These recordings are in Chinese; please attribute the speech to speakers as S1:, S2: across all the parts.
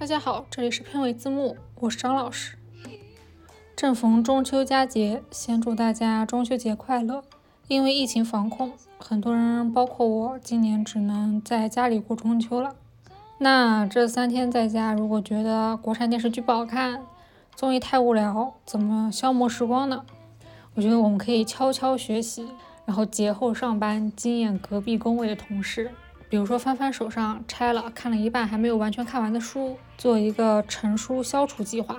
S1: 大家好，这里是片尾字幕，我是张老师。正逢中秋佳节，先祝大家中秋节快乐。因为疫情防控，很多人，包括我，今年只能在家里过中秋了。那这三天在家，如果觉得国产电视剧不好看，综艺太无聊，怎么消磨时光呢？我觉得我们可以悄悄学习，然后节后上班惊艳隔壁工位的同事。比如说翻翻手上拆了看了一半还没有完全看完的书，做一个成书消除计划。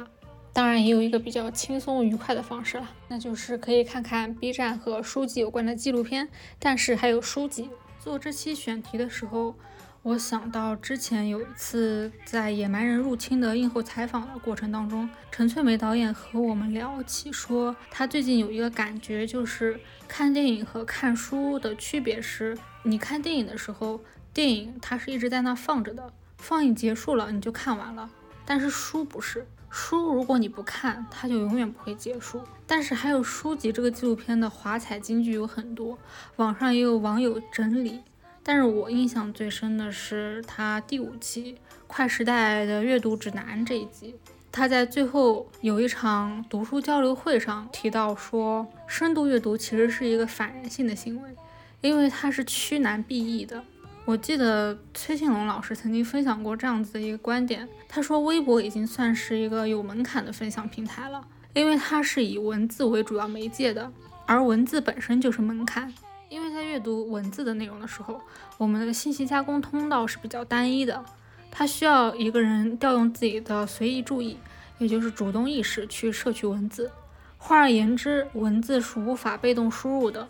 S1: 当然也有一个比较轻松愉快的方式了，那就是可以看看 B 站和书籍有关的纪录片。但是还有书籍。做这期选题的时候，我想到之前有一次在《野蛮人入侵》的映后采访的过程当中，陈翠梅导演和我们聊起说，他最近有一个感觉，就是看电影和看书的区别是，你看电影的时候。电影它是一直在那放着的，放映结束了你就看完了。但是书不是，书如果你不看，它就永远不会结束。但是还有书籍这个纪录片的华彩金句有很多，网上也有网友整理。但是我印象最深的是他第五期《快时代的阅读指南》这一集，他在最后有一场读书交流会上提到说，深度阅读其实是一个反人性的行为，因为它是趋难避易的。我记得崔庆龙老师曾经分享过这样子的一个观点，他说微博已经算是一个有门槛的分享平台了，因为它是以文字为主要媒介的，而文字本身就是门槛。因为在阅读文字的内容的时候，我们的信息加工通道是比较单一的，它需要一个人调用自己的随意注意，也就是主动意识去摄取文字。换而言之，文字是无法被动输入的。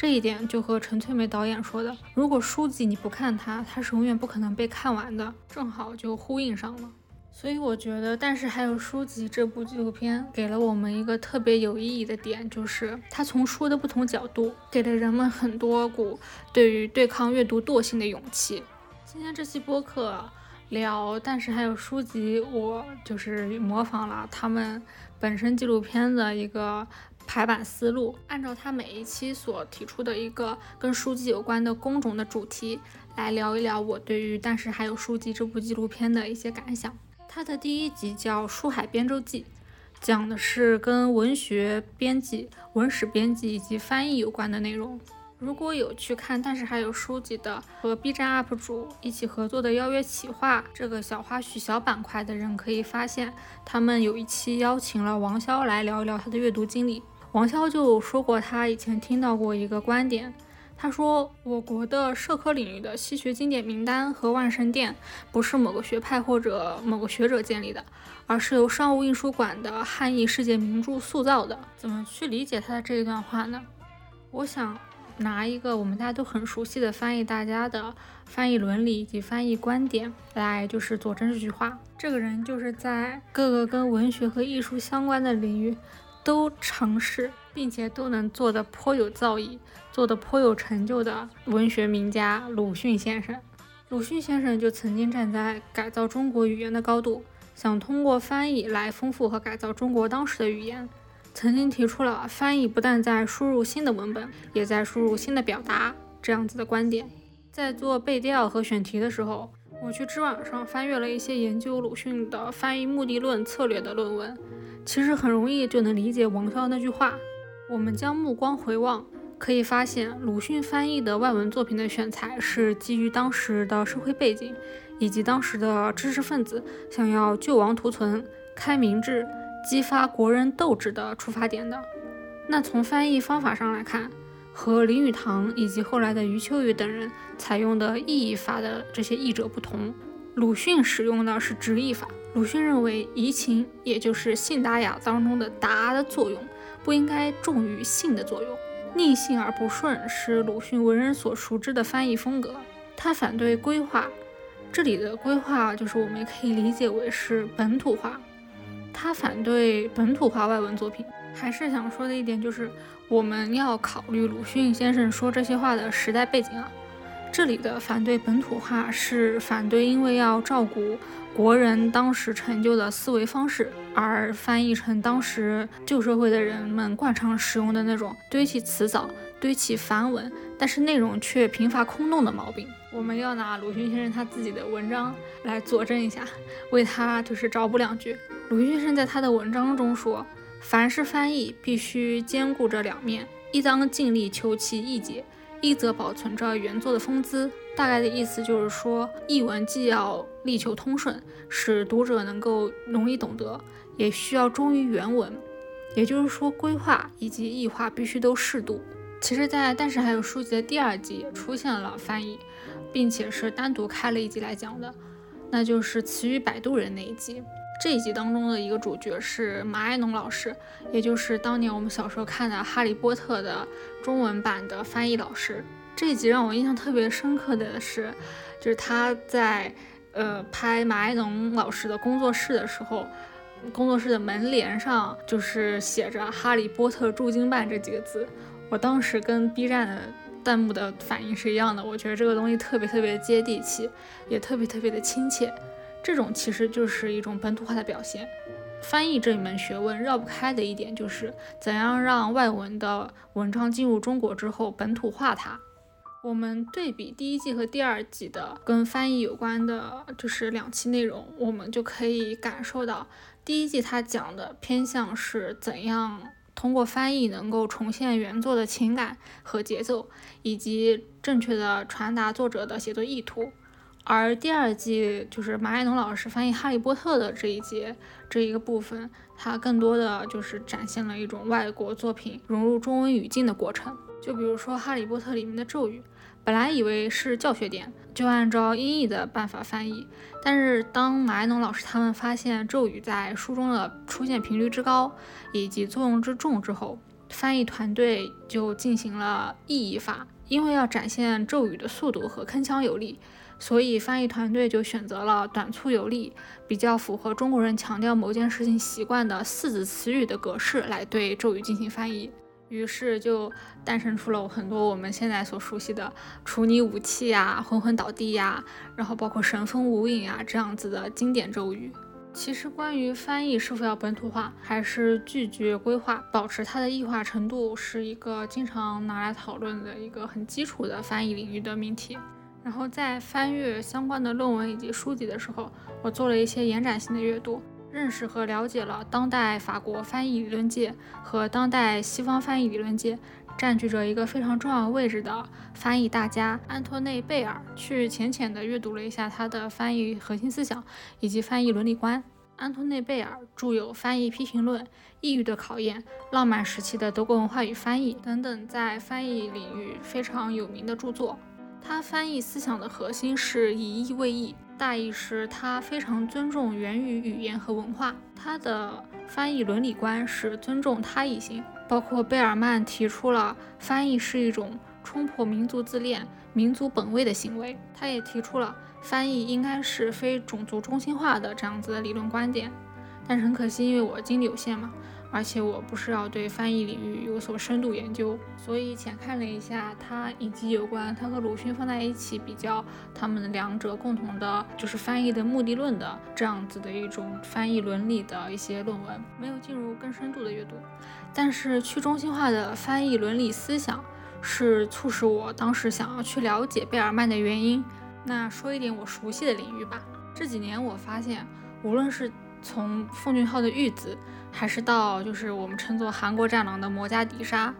S1: 这一点就和陈翠梅导演说的，如果书籍你不看它，它是永远不可能被看完的，正好就呼应上了。所以我觉得，但是还有书籍这部纪录片给了我们一个特别有意义的点，就是它从书的不同角度，给了人们很多股对于对抗阅读惰性的勇气。今天这期播客聊，但是还有书籍，我就是模仿了他们本身纪录片的一个。排版思路，按照他每一期所提出的一个跟书籍有关的工种的主题来聊一聊我对于《但是还有书籍》这部纪录片的一些感想。它的第一集叫《书海编舟记》，讲的是跟文学编辑、文史编辑以及翻译有关的内容。如果有去看《但是还有书籍》的和 B 站 UP 主一起合作的邀约企划这个小花絮小板块的人，可以发现他们有一期邀请了王潇来聊一聊他的阅读经历。王潇就说过，他以前听到过一个观点，他说我国的社科领域的西学经典名单和万神殿不是某个学派或者某个学者建立的，而是由商务印书馆的汉译世界名著塑造的。怎么去理解他的这一段话呢？我想拿一个我们大家都很熟悉的翻译大家的翻译伦理以及翻译观点来，就是佐证这句话。这个人就是在各个跟文学和艺术相关的领域。都尝试，并且都能做得颇有造诣、做得颇有成就的文学名家鲁迅先生。鲁迅先生就曾经站在改造中国语言的高度，想通过翻译来丰富和改造中国当时的语言。曾经提出了翻译不但在输入新的文本，也在输入新的表达这样子的观点。在做背调和选题的时候，我去知网上翻阅了一些研究鲁迅的翻译目的论策略的论文。其实很容易就能理解王潇那句话。我们将目光回望，可以发现鲁迅翻译的外文作品的选材是基于当时的社会背景，以及当时的知识分子想要救亡图存、开明智、激发国人斗志的出发点的。那从翻译方法上来看，和林语堂以及后来的余秋雨等人采用的意译法的这些译者不同，鲁迅使用的是直译法。鲁迅认为，移情也就是信达雅当中的达的作用，不应该重于信的作用。逆信而不顺是鲁迅为人所熟知的翻译风格。他反对规划，这里的规划就是我们可以理解为是本土化。他反对本土化外文作品。还是想说的一点就是，我们要考虑鲁迅先生说这些话的时代背景啊。这里的反对本土化是反对，因为要照顾国人当时陈旧的思维方式，而翻译成当时旧社会的人们惯常使用的那种堆砌词藻、堆砌繁文，但是内容却贫乏空洞的毛病。我们要拿鲁迅先生他自己的文章来佐证一下，为他就是找补两句。鲁迅先生在他的文章中说：“凡是翻译，必须兼顾着两面，一当尽力求其意解，一则保存着原作的风姿。”大概的意思就是说，译文既要力求通顺，使读者能够容易懂得，也需要忠于原文。也就是说，规划以及异化必须都适度。其实，在《但是还有书籍》的第二季出现了翻译，并且是单独开了一集来讲的，那就是《词语摆渡人》那一集。这一集当中的一个主角是马爱农老师，也就是当年我们小时候看的《哈利波特》的中文版的翻译老师。这一集让我印象特别深刻的是，就是他在呃拍马爱农老师的工作室的时候，工作室的门帘上就是写着“哈利波特驻京办”这几个字。我当时跟 B 站的弹幕的反应是一样的，我觉得这个东西特别特别接地气，也特别特别的亲切。这种其实就是一种本土化的表现。翻译这一门学问绕不开的一点就是怎样让外文的文章进入中国之后本土化它。我们对比第一季和第二季的跟翻译有关的，就是两期内容，我们就可以感受到，第一季它讲的偏向是怎样通过翻译能够重现原作的情感和节奏，以及正确的传达作者的写作意图。而第二季就是马爱农老师翻译《哈利波特》的这一节这一个部分，它更多的就是展现了一种外国作品融入中文语境的过程。就比如说《哈利波特》里面的咒语。本来以为是教学点，就按照音译的办法翻译。但是当马爱农老师他们发现咒语在书中的出现频率之高以及作用之重之后，翻译团队就进行了意译法。因为要展现咒语的速度和铿锵有力，所以翻译团队就选择了短促有力、比较符合中国人强调某件事情习惯的四字词语的格式来对咒语进行翻译。于是就诞生出了很多我们现在所熟悉的“处你武器”呀、“昏昏倒地”呀，然后包括“神风无影”呀这样子的经典咒语。其实关于翻译是否要本土化，还是拒绝规划、保持它的异化程度，是一个经常拿来讨论的一个很基础的翻译领域的命题。然后在翻阅相关的论文以及书籍的时候，我做了一些延展性的阅读。认识和了解了当代法国翻译理论界和当代西方翻译理论界占据着一个非常重要位置的翻译大家安托内贝尔，去浅浅的阅读了一下他的翻译核心思想以及翻译伦理观。安托内贝尔著有《翻译批评论》《异域的考验》《浪漫时期的德国文化与翻译》等等，在翻译领域非常有名的著作。他翻译思想的核心是以意为意，大意是他非常尊重源于语言和文化。他的翻译伦理观是尊重他异性，包括贝尔曼提出了翻译是一种冲破民族自恋、民族本位的行为。他也提出了翻译应该是非种族中心化的这样子的理论观点。但是很可惜，因为我精力有限嘛。而且我不是要对翻译领域有所深度研究，所以浅看了一下他以及有关他和鲁迅放在一起比较他们两者共同的，就是翻译的目的论的这样子的一种翻译伦理的一些论文，没有进入更深度的阅读。但是去中心化的翻译伦理思想是促使我当时想要去了解贝尔曼的原因。那说一点我熟悉的领域吧，这几年我发现，无论是从奉俊昊的《玉子》。还是到就是我们称作韩国战狼的摩加迪沙，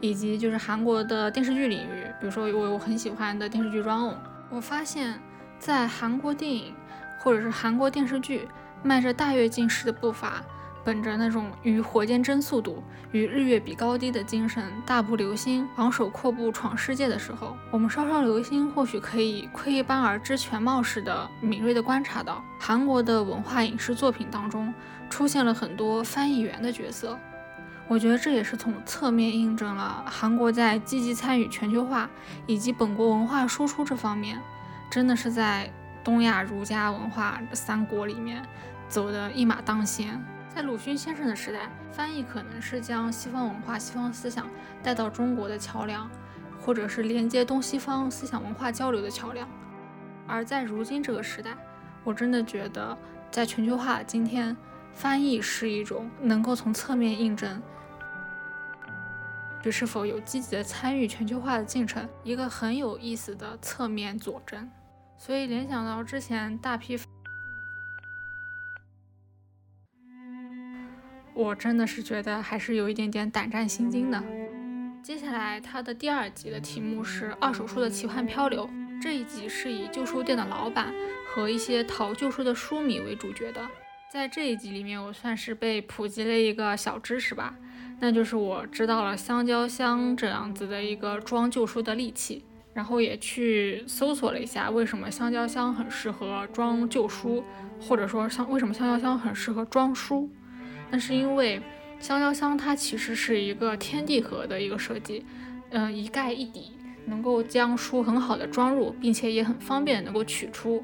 S1: 以及就是韩国的电视剧领域，比如说我我很喜欢的电视剧《Run On》，我发现，在韩国电影或者是韩国电视剧，迈着大跃进式的步伐。本着那种与火箭争速度、与日月比高低的精神，大步流星、昂首阔步闯世界的时候，我们稍稍留心，或许可以窥一斑而知全貌似的敏锐地观察到，韩国的文化影视作品当中出现了很多翻译员的角色。我觉得这也是从侧面印证了韩国在积极参与全球化以及本国文化输出这方面，真的是在东亚儒家文化三国里面走的一马当先。在鲁迅先生的时代，翻译可能是将西方文化、西方思想带到中国的桥梁，或者是连接东西方思想文化交流的桥梁。而在如今这个时代，我真的觉得，在全球化今天，翻译是一种能够从侧面印证是否有积极的参与全球化的进程，一个很有意思的侧面佐证。所以联想到之前大批，我真的是觉得还是有一点点胆战心惊的。接下来它的第二集的题目是《二手书的奇幻漂流》，这一集是以旧书店的老板和一些淘旧书的书迷为主角的。在这一集里面，我算是被普及了一个小知识吧。那就是我知道了香蕉箱这样子的一个装旧书的利器，然后也去搜索了一下为什么香蕉箱很适合装旧书，或者说香为什么香蕉箱很适合装书。那是因为香蕉箱它其实是一个天地盒的一个设计，嗯，一盖一底，能够将书很好的装入，并且也很方便能够取出。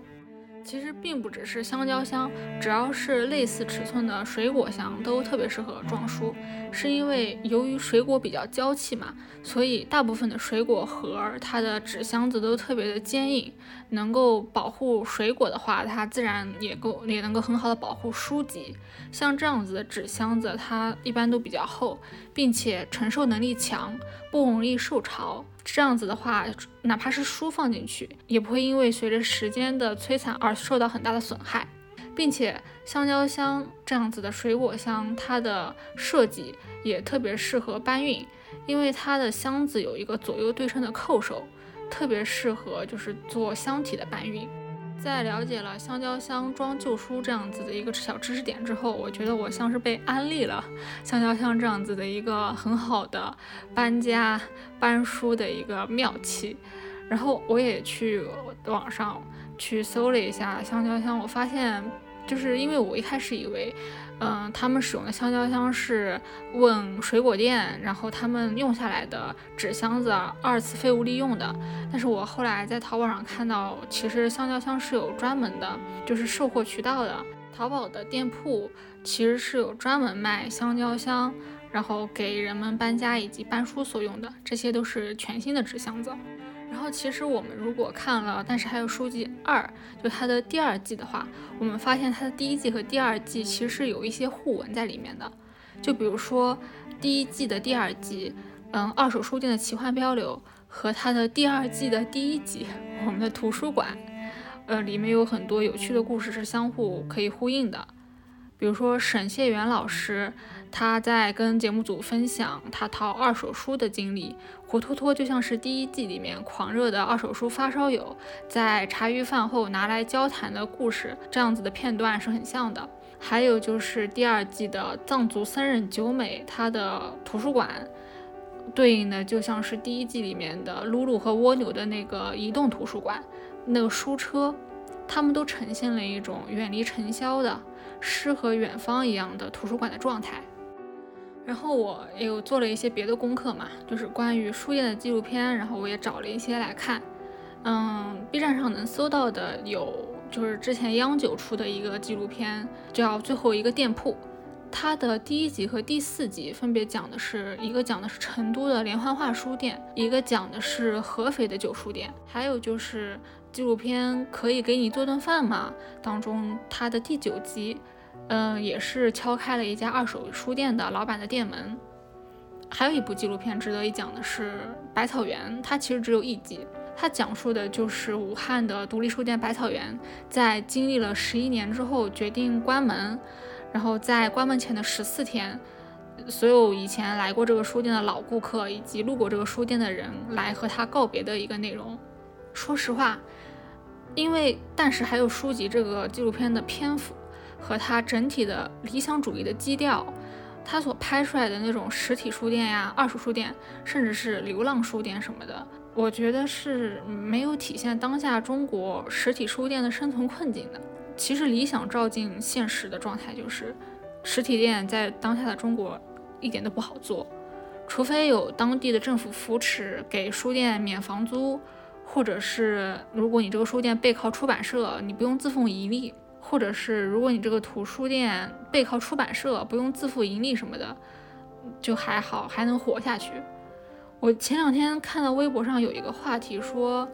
S1: 其实并不只是香蕉箱，只要是类似尺寸的水果箱都特别适合装书，是因为由于水果比较娇气嘛，所以大部分的水果盒它的纸箱子都特别的坚硬，能够保护水果的话，它自然也够也能够很好的保护书籍。像这样子的纸箱子，它一般都比较厚，并且承受能力强，不容易受潮。这样子的话，哪怕是书放进去，也不会因为随着时间的摧残而受到很大的损害，并且香蕉箱这样子的水果箱，它的设计也特别适合搬运，因为它的箱子有一个左右对称的扣手，特别适合就是做箱体的搬运。在了解了香蕉箱装旧书这样子的一个小知识点之后，我觉得我像是被安利了香蕉箱这样子的一个很好的搬家搬书的一个妙器。然后我也去网上去搜了一下香蕉箱，我发现就是因为我一开始以为。嗯，他们使用的香蕉箱是问水果店，然后他们用下来的纸箱子二次废物利用的。但是我后来在淘宝上看到，其实香蕉箱是有专门的，就是售货渠道的。淘宝的店铺其实是有专门卖香蕉箱，然后给人们搬家以及搬书所用的，这些都是全新的纸箱子。然后其实我们如果看了，但是还有书籍二，就它的第二季的话，我们发现它的第一季和第二季其实是有一些互文在里面的。就比如说第一季的第二季，嗯，二手书店的奇幻漂流和它的第二季的第一集，我们的图书馆，呃，里面有很多有趣的故事是相互可以呼应的。比如说沈谢元老师。他在跟节目组分享他淘二手书的经历，活脱脱就像是第一季里面狂热的二手书发烧友在茶余饭后拿来交谈的故事，这样子的片段是很像的。还有就是第二季的藏族僧人九美，他的图书馆对应的就像是第一季里面的露露和蜗牛的那个移动图书馆，那个书车，他们都呈现了一种远离尘嚣的诗和远方一样的图书馆的状态。然后我也有做了一些别的功课嘛，就是关于书店的纪录片，然后我也找了一些来看。嗯，B 站上能搜到的有，就是之前央九出的一个纪录片，叫《最后一个店铺》，它的第一集和第四集分别讲的是一个讲的是成都的连环画书店，一个讲的是合肥的旧书店，还有就是纪录片可以给你做顿饭吗？当中它的第九集。嗯，也是敲开了一家二手书店的老板的店门。还有一部纪录片值得一讲的是《百草园》，它其实只有一集，它讲述的就是武汉的独立书店百草园，在经历了十一年之后决定关门，然后在关门前的十四天，所有以前来过这个书店的老顾客以及路过这个书店的人来和他告别的一个内容。说实话，因为但是还有书籍这个纪录片的篇幅。和它整体的理想主义的基调，它所拍出来的那种实体书店呀、二手书店，甚至是流浪书店什么的，我觉得是没有体现当下中国实体书店的生存困境的。其实理想照进现实的状态就是，实体店在当下的中国一点都不好做，除非有当地的政府扶持，给书店免房租，或者是如果你这个书店背靠出版社，你不用自负盈利。或者是如果你这个图书店背靠出版社，不用自负盈利什么的，就还好，还能活下去。我前两天看到微博上有一个话题说，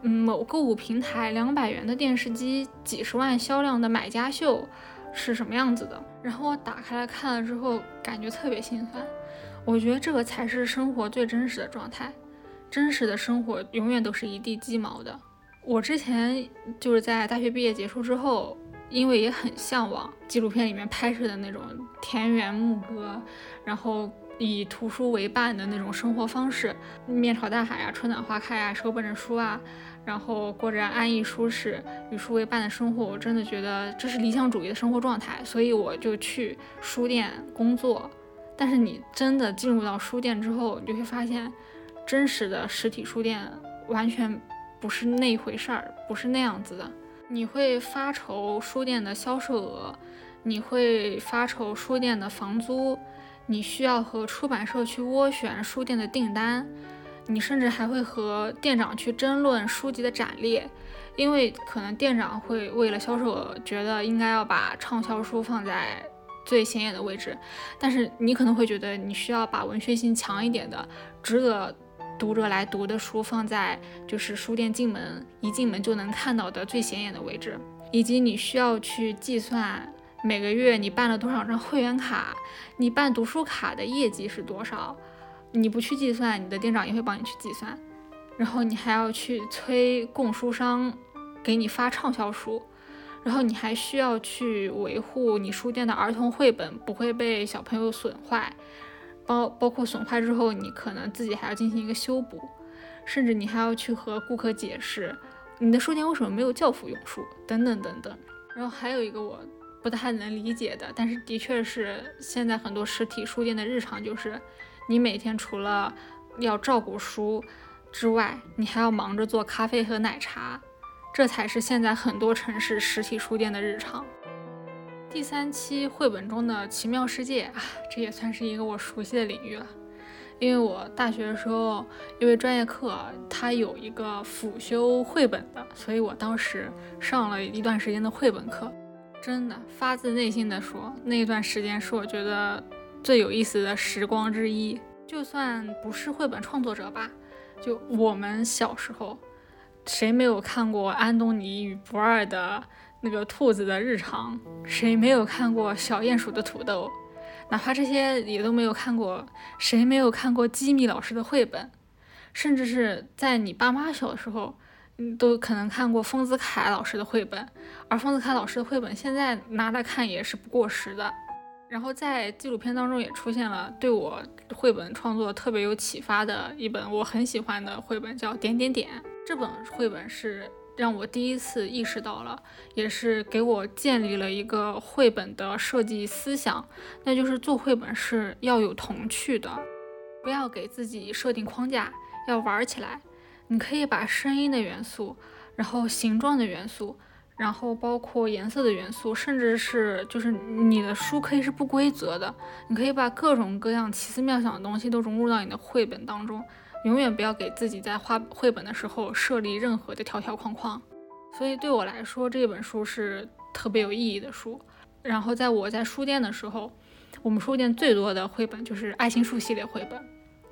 S1: 嗯，某购物平台两百元的电视机，几十万销量的买家秀是什么样子的？然后我打开来看了之后，感觉特别心酸。我觉得这个才是生活最真实的状态。真实的生活永远都是一地鸡毛的。我之前就是在大学毕业结束之后，因为也很向往纪录片里面拍摄的那种田园牧歌，然后以图书为伴的那种生活方式，面朝大海啊，春暖花开啊，手捧着书啊，然后过着安逸舒适、与书为伴的生活，我真的觉得这是理想主义的生活状态，所以我就去书店工作。但是你真的进入到书店之后，你就会发现。真实的实体书店完全不是那回事儿，不是那样子的。你会发愁书店的销售额，你会发愁书店的房租，你需要和出版社去斡旋书店的订单，你甚至还会和店长去争论书籍的展列，因为可能店长会为了销售额，觉得应该要把畅销书放在最显眼的位置，但是你可能会觉得你需要把文学性强一点的，值得。读者来读的书放在就是书店进门一进门就能看到的最显眼的位置，以及你需要去计算每个月你办了多少张会员卡，你办读书卡的业绩是多少，你不去计算，你的店长也会帮你去计算，然后你还要去催供书商给你发畅销书，然后你还需要去维护你书店的儿童绘本不会被小朋友损坏。包包括损坏之后，你可能自己还要进行一个修补，甚至你还要去和顾客解释你的书店为什么没有教辅用书等等等等。然后还有一个我不太能理解的，但是的确是现在很多实体书店的日常，就是你每天除了要照顾书之外，你还要忙着做咖啡和奶茶，这才是现在很多城市实体书店的日常。第三期绘本中的奇妙世界啊，这也算是一个我熟悉的领域了。因为我大学的时候，因为专业课它有一个辅修绘本的，所以我当时上了一段时间的绘本课。真的发自内心的说，那段时间是我觉得最有意思的时光之一。就算不是绘本创作者吧，就我们小时候，谁没有看过安东尼与不二的？那个兔子的日常，谁没有看过小鼹鼠的土豆？哪怕这些也都没有看过，谁没有看过吉米老师的绘本？甚至是在你爸妈小的时候，嗯，都可能看过丰子恺老师的绘本。而丰子恺老师的绘本现在拿来看也是不过时的。然后在纪录片当中也出现了对我绘本创作特别有启发的一本我很喜欢的绘本，叫《点点点》。这本绘本是。让我第一次意识到了，也是给我建立了一个绘本的设计思想，那就是做绘本是要有童趣的，不要给自己设定框架，要玩起来。你可以把声音的元素，然后形状的元素，然后包括颜色的元素，甚至是就是你的书可以是不规则的，你可以把各种各样奇思妙想的东西都融入到你的绘本当中。永远不要给自己在画绘本的时候设立任何的条条框框，所以对我来说这本书是特别有意义的书。然后在我在书店的时候，我们书店最多的绘本就是爱心树系列绘本，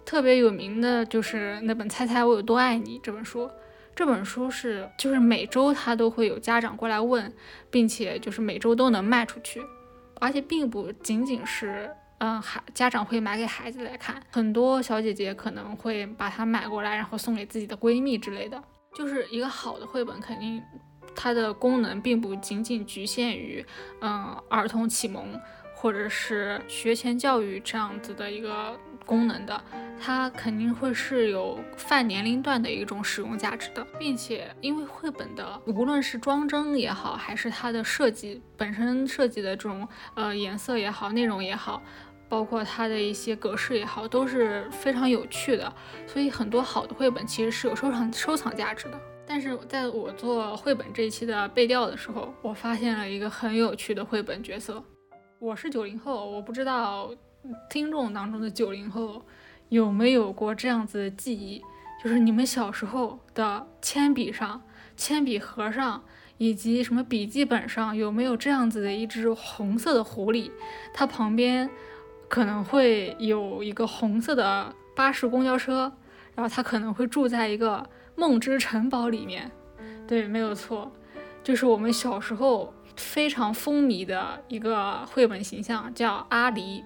S1: 特别有名的就是那本《猜猜我有多爱你》这本书。这本书是就是每周它都会有家长过来问，并且就是每周都能卖出去，而且并不仅仅是。嗯，孩家长会买给孩子来看，很多小姐姐可能会把它买过来，然后送给自己的闺蜜之类的。就是一个好的绘本，肯定它的功能并不仅仅局限于嗯儿童启蒙或者是学前教育这样子的一个功能的，它肯定会是有泛年龄段的一种使用价值的，并且因为绘本的无论是装帧也好，还是它的设计本身设计的这种呃颜色也好，内容也好。包括它的一些格式也好，都是非常有趣的，所以很多好的绘本其实是有收藏收藏价值的。但是在我做绘本这一期的背调的时候，我发现了一个很有趣的绘本角色。我是九零后，我不知道听众当中的九零后有没有过这样子的记忆，就是你们小时候的铅笔上、铅笔盒上以及什么笔记本上有没有这样子的一只红色的狐狸，它旁边。可能会有一个红色的巴士公交车，然后他可能会住在一个梦之城堡里面。对，没有错，就是我们小时候非常风靡的一个绘本形象，叫阿狸。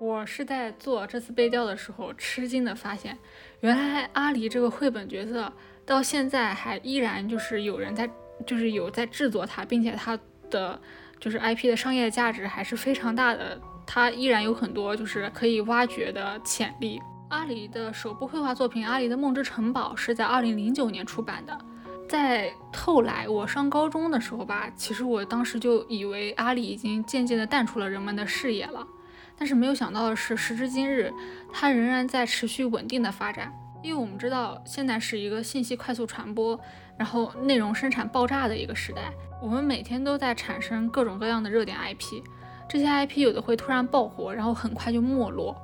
S1: 我是在做这次背调的时候吃惊的发现，原来阿离这个绘本角色到现在还依然就是有人在，就是有在制作它，并且它的就是 IP 的商业价值还是非常大的，它依然有很多就是可以挖掘的潜力。阿里的首部绘画作品《阿里的梦之城堡》是在二零零九年出版的。在后来我上高中的时候吧，其实我当时就以为阿里已经渐渐地淡出了人们的视野了。但是没有想到的是，时至今日，它仍然在持续稳定的发展。因为我们知道，现在是一个信息快速传播，然后内容生产爆炸的一个时代。我们每天都在产生各种各样的热点 IP，这些 IP 有的会突然爆火，然后很快就没落。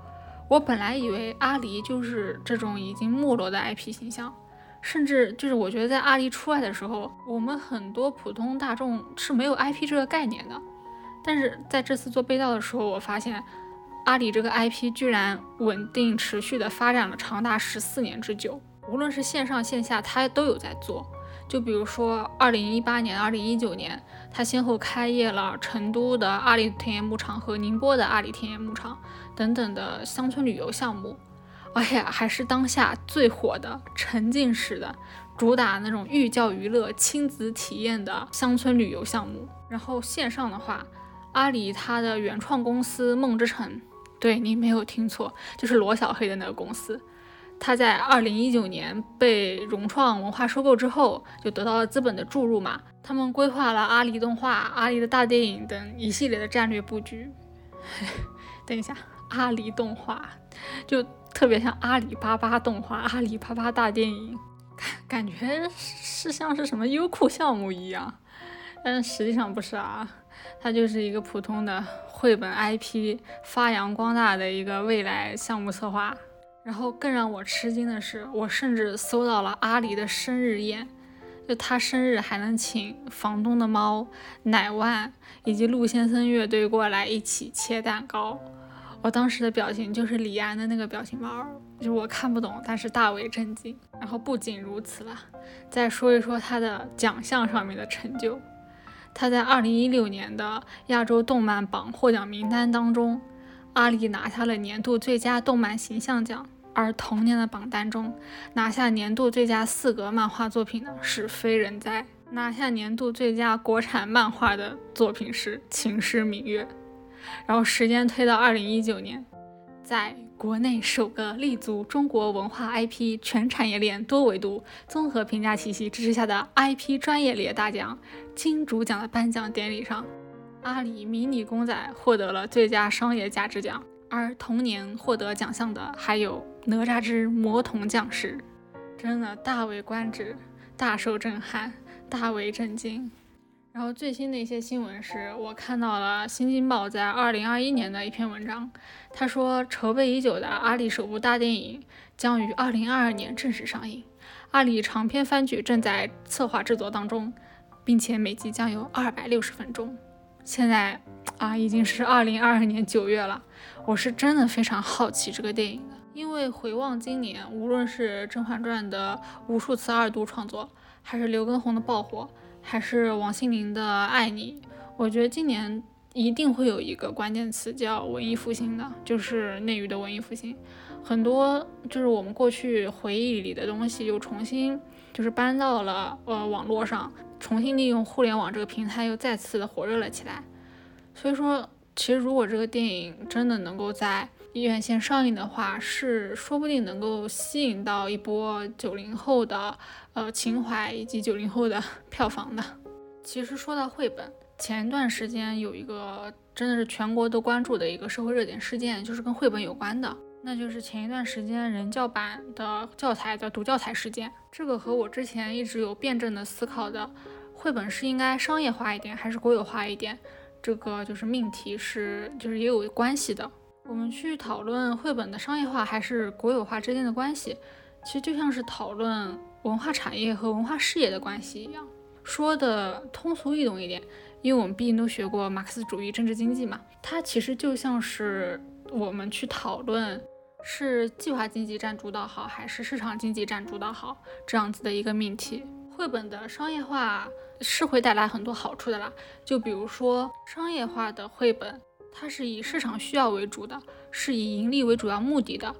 S1: 我本来以为阿里就是这种已经没落的 IP 形象，甚至就是我觉得在阿里出来的时候，我们很多普通大众是没有 IP 这个概念的。但是在这次做被盗的时候，我发现阿里这个 IP 居然稳定持续的发展了长达十四年之久，无论是线上线下，它都有在做。就比如说二零一八年、二零一九年，它先后开业了成都的阿里田园牧场和宁波的阿里田园牧场。等等的乡村旅游项目，而且，还是当下最火的沉浸式的，主打那种寓教于乐、亲子体验的乡村旅游项目。然后线上的话，阿里它的原创公司梦之城，对你没有听错，就是罗小黑的那个公司。他在二零一九年被融创文化收购之后，就得到了资本的注入嘛。他们规划了阿里动画、阿里的大电影等一系列的战略布局。等一下。阿里动画就特别像阿里巴巴动画、阿里巴巴大电影，感感觉是像是什么优酷项目一样，但实际上不是啊，它就是一个普通的绘本 IP 发扬光大的一个未来项目策划。然后更让我吃惊的是，我甚至搜到了阿里的生日宴，就他生日还能请房东的猫、奶万以及陆先生乐队过来一起切蛋糕。我当时的表情就是李安的那个表情包，就是我看不懂，但是大为震惊。然后不仅如此了，再说一说他的奖项上面的成就。他在二零一六年的亚洲动漫榜获奖名单当中，阿里拿下了年度最佳动漫形象奖。而同年的榜单中，拿下年度最佳四格漫画作品的是非人哉，拿下年度最佳国产漫画的作品是《秦时明月》。然后时间推到二零一九年，在国内首个立足中国文化 IP 全产业链多维度综合评价体系支持下的 IP 专业列大奖金主奖的颁奖典礼上，阿里迷你公仔获得了最佳商业价值奖。而同年获得奖项的还有哪吒之魔童降世，真的大为观止，大受震撼，大为震惊。然后最新的一些新闻是我看到了《新京报》在二零二一年的一篇文章，他说筹备已久的阿里首部大电影将于二零二二年正式上映，阿里长篇番剧正在策划制作当中，并且每集将有二百六十分钟。现在啊，已经是二零二二年九月了，我是真的非常好奇这个电影，因为回望今年，无论是《甄嬛传》的无数次二度创作，还是刘畊宏的爆火。还是王心凌的《爱你》，我觉得今年一定会有一个关键词叫文艺复兴的，就是内娱的文艺复兴。很多就是我们过去回忆里的东西，又重新就是搬到了呃网络上，重新利用互联网这个平台，又再次的火热了起来。所以说，其实如果这个电影真的能够在院线上映的话，是说不定能够吸引到一波九零后的。呃，情怀以及九零后的 票房的。其实说到绘本，前一段时间有一个真的是全国都关注的一个社会热点事件，就是跟绘本有关的，那就是前一段时间人教版的教材的读教材事件。这个和我之前一直有辩证的思考的，绘本是应该商业化一点还是国有化一点，这个就是命题是就是也有关系的。我们去讨论绘本的商业化还是国有化之间的关系，其实就像是讨论。文化产业和文化事业的关系一样，说的通俗易懂一点，因为我们毕竟都学过马克思主义政治经济嘛，它其实就像是我们去讨论是计划经济占主导好，还是市场经济占主导好这样子的一个命题。绘本的商业化是会带来很多好处的啦，就比如说商业化的绘本。它是以市场需要为主的，是以盈利为主要目的的。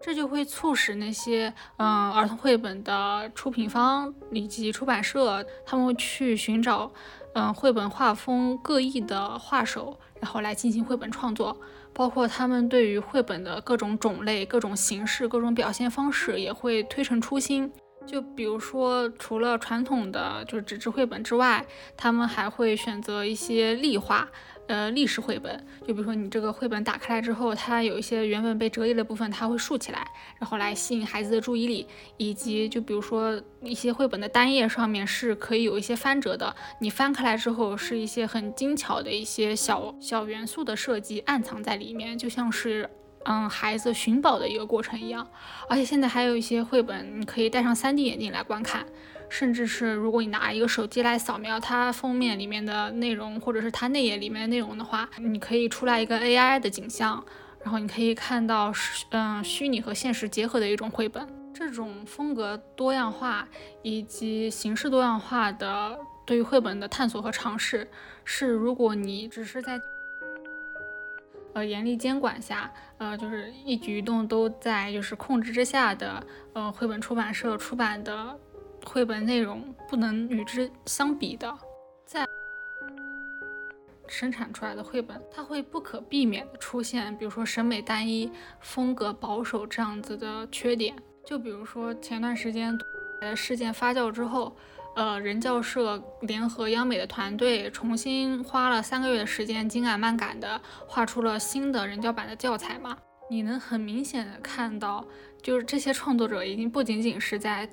S1: 这就会促使那些嗯儿童绘本的出品方以及出版社，他们会去寻找嗯绘本画风各异的画手，然后来进行绘本创作。包括他们对于绘本的各种种类、各种形式、各种表现方式，也会推陈出新。就比如说，除了传统的就是纸质绘本之外，他们还会选择一些立画。呃，历史绘本，就比如说你这个绘本打开来之后，它有一些原本被折页的部分，它会竖起来，然后来吸引孩子的注意力。以及就比如说一些绘本的单页上面是可以有一些翻折的，你翻开来之后是一些很精巧的一些小小元素的设计暗藏在里面，就像是嗯孩子寻宝的一个过程一样。而且现在还有一些绘本，你可以戴上 3D 眼镜来观看。甚至是如果你拿一个手机来扫描它封面里面的内容，或者是它内页里面的内容的话，你可以出来一个 AI 的景象，然后你可以看到嗯虚拟和现实结合的一种绘本。这种风格多样化以及形式多样化的对于绘本的探索和尝试，是如果你只是在呃严厉监管下，呃就是一举一动都在就是控制之下的呃绘本出版社出版的。绘本内容不能与之相比的，在生产出来的绘本，它会不可避免的出现，比如说审美单一、风格保守这样子的缺点。就比如说前段时间的事件发酵之后，呃，人教社联合央美的团队，重新花了三个月的时间，紧赶慢赶的画出了新的人教版的教材嘛。你能很明显的看到，就是这些创作者已经不仅仅是在。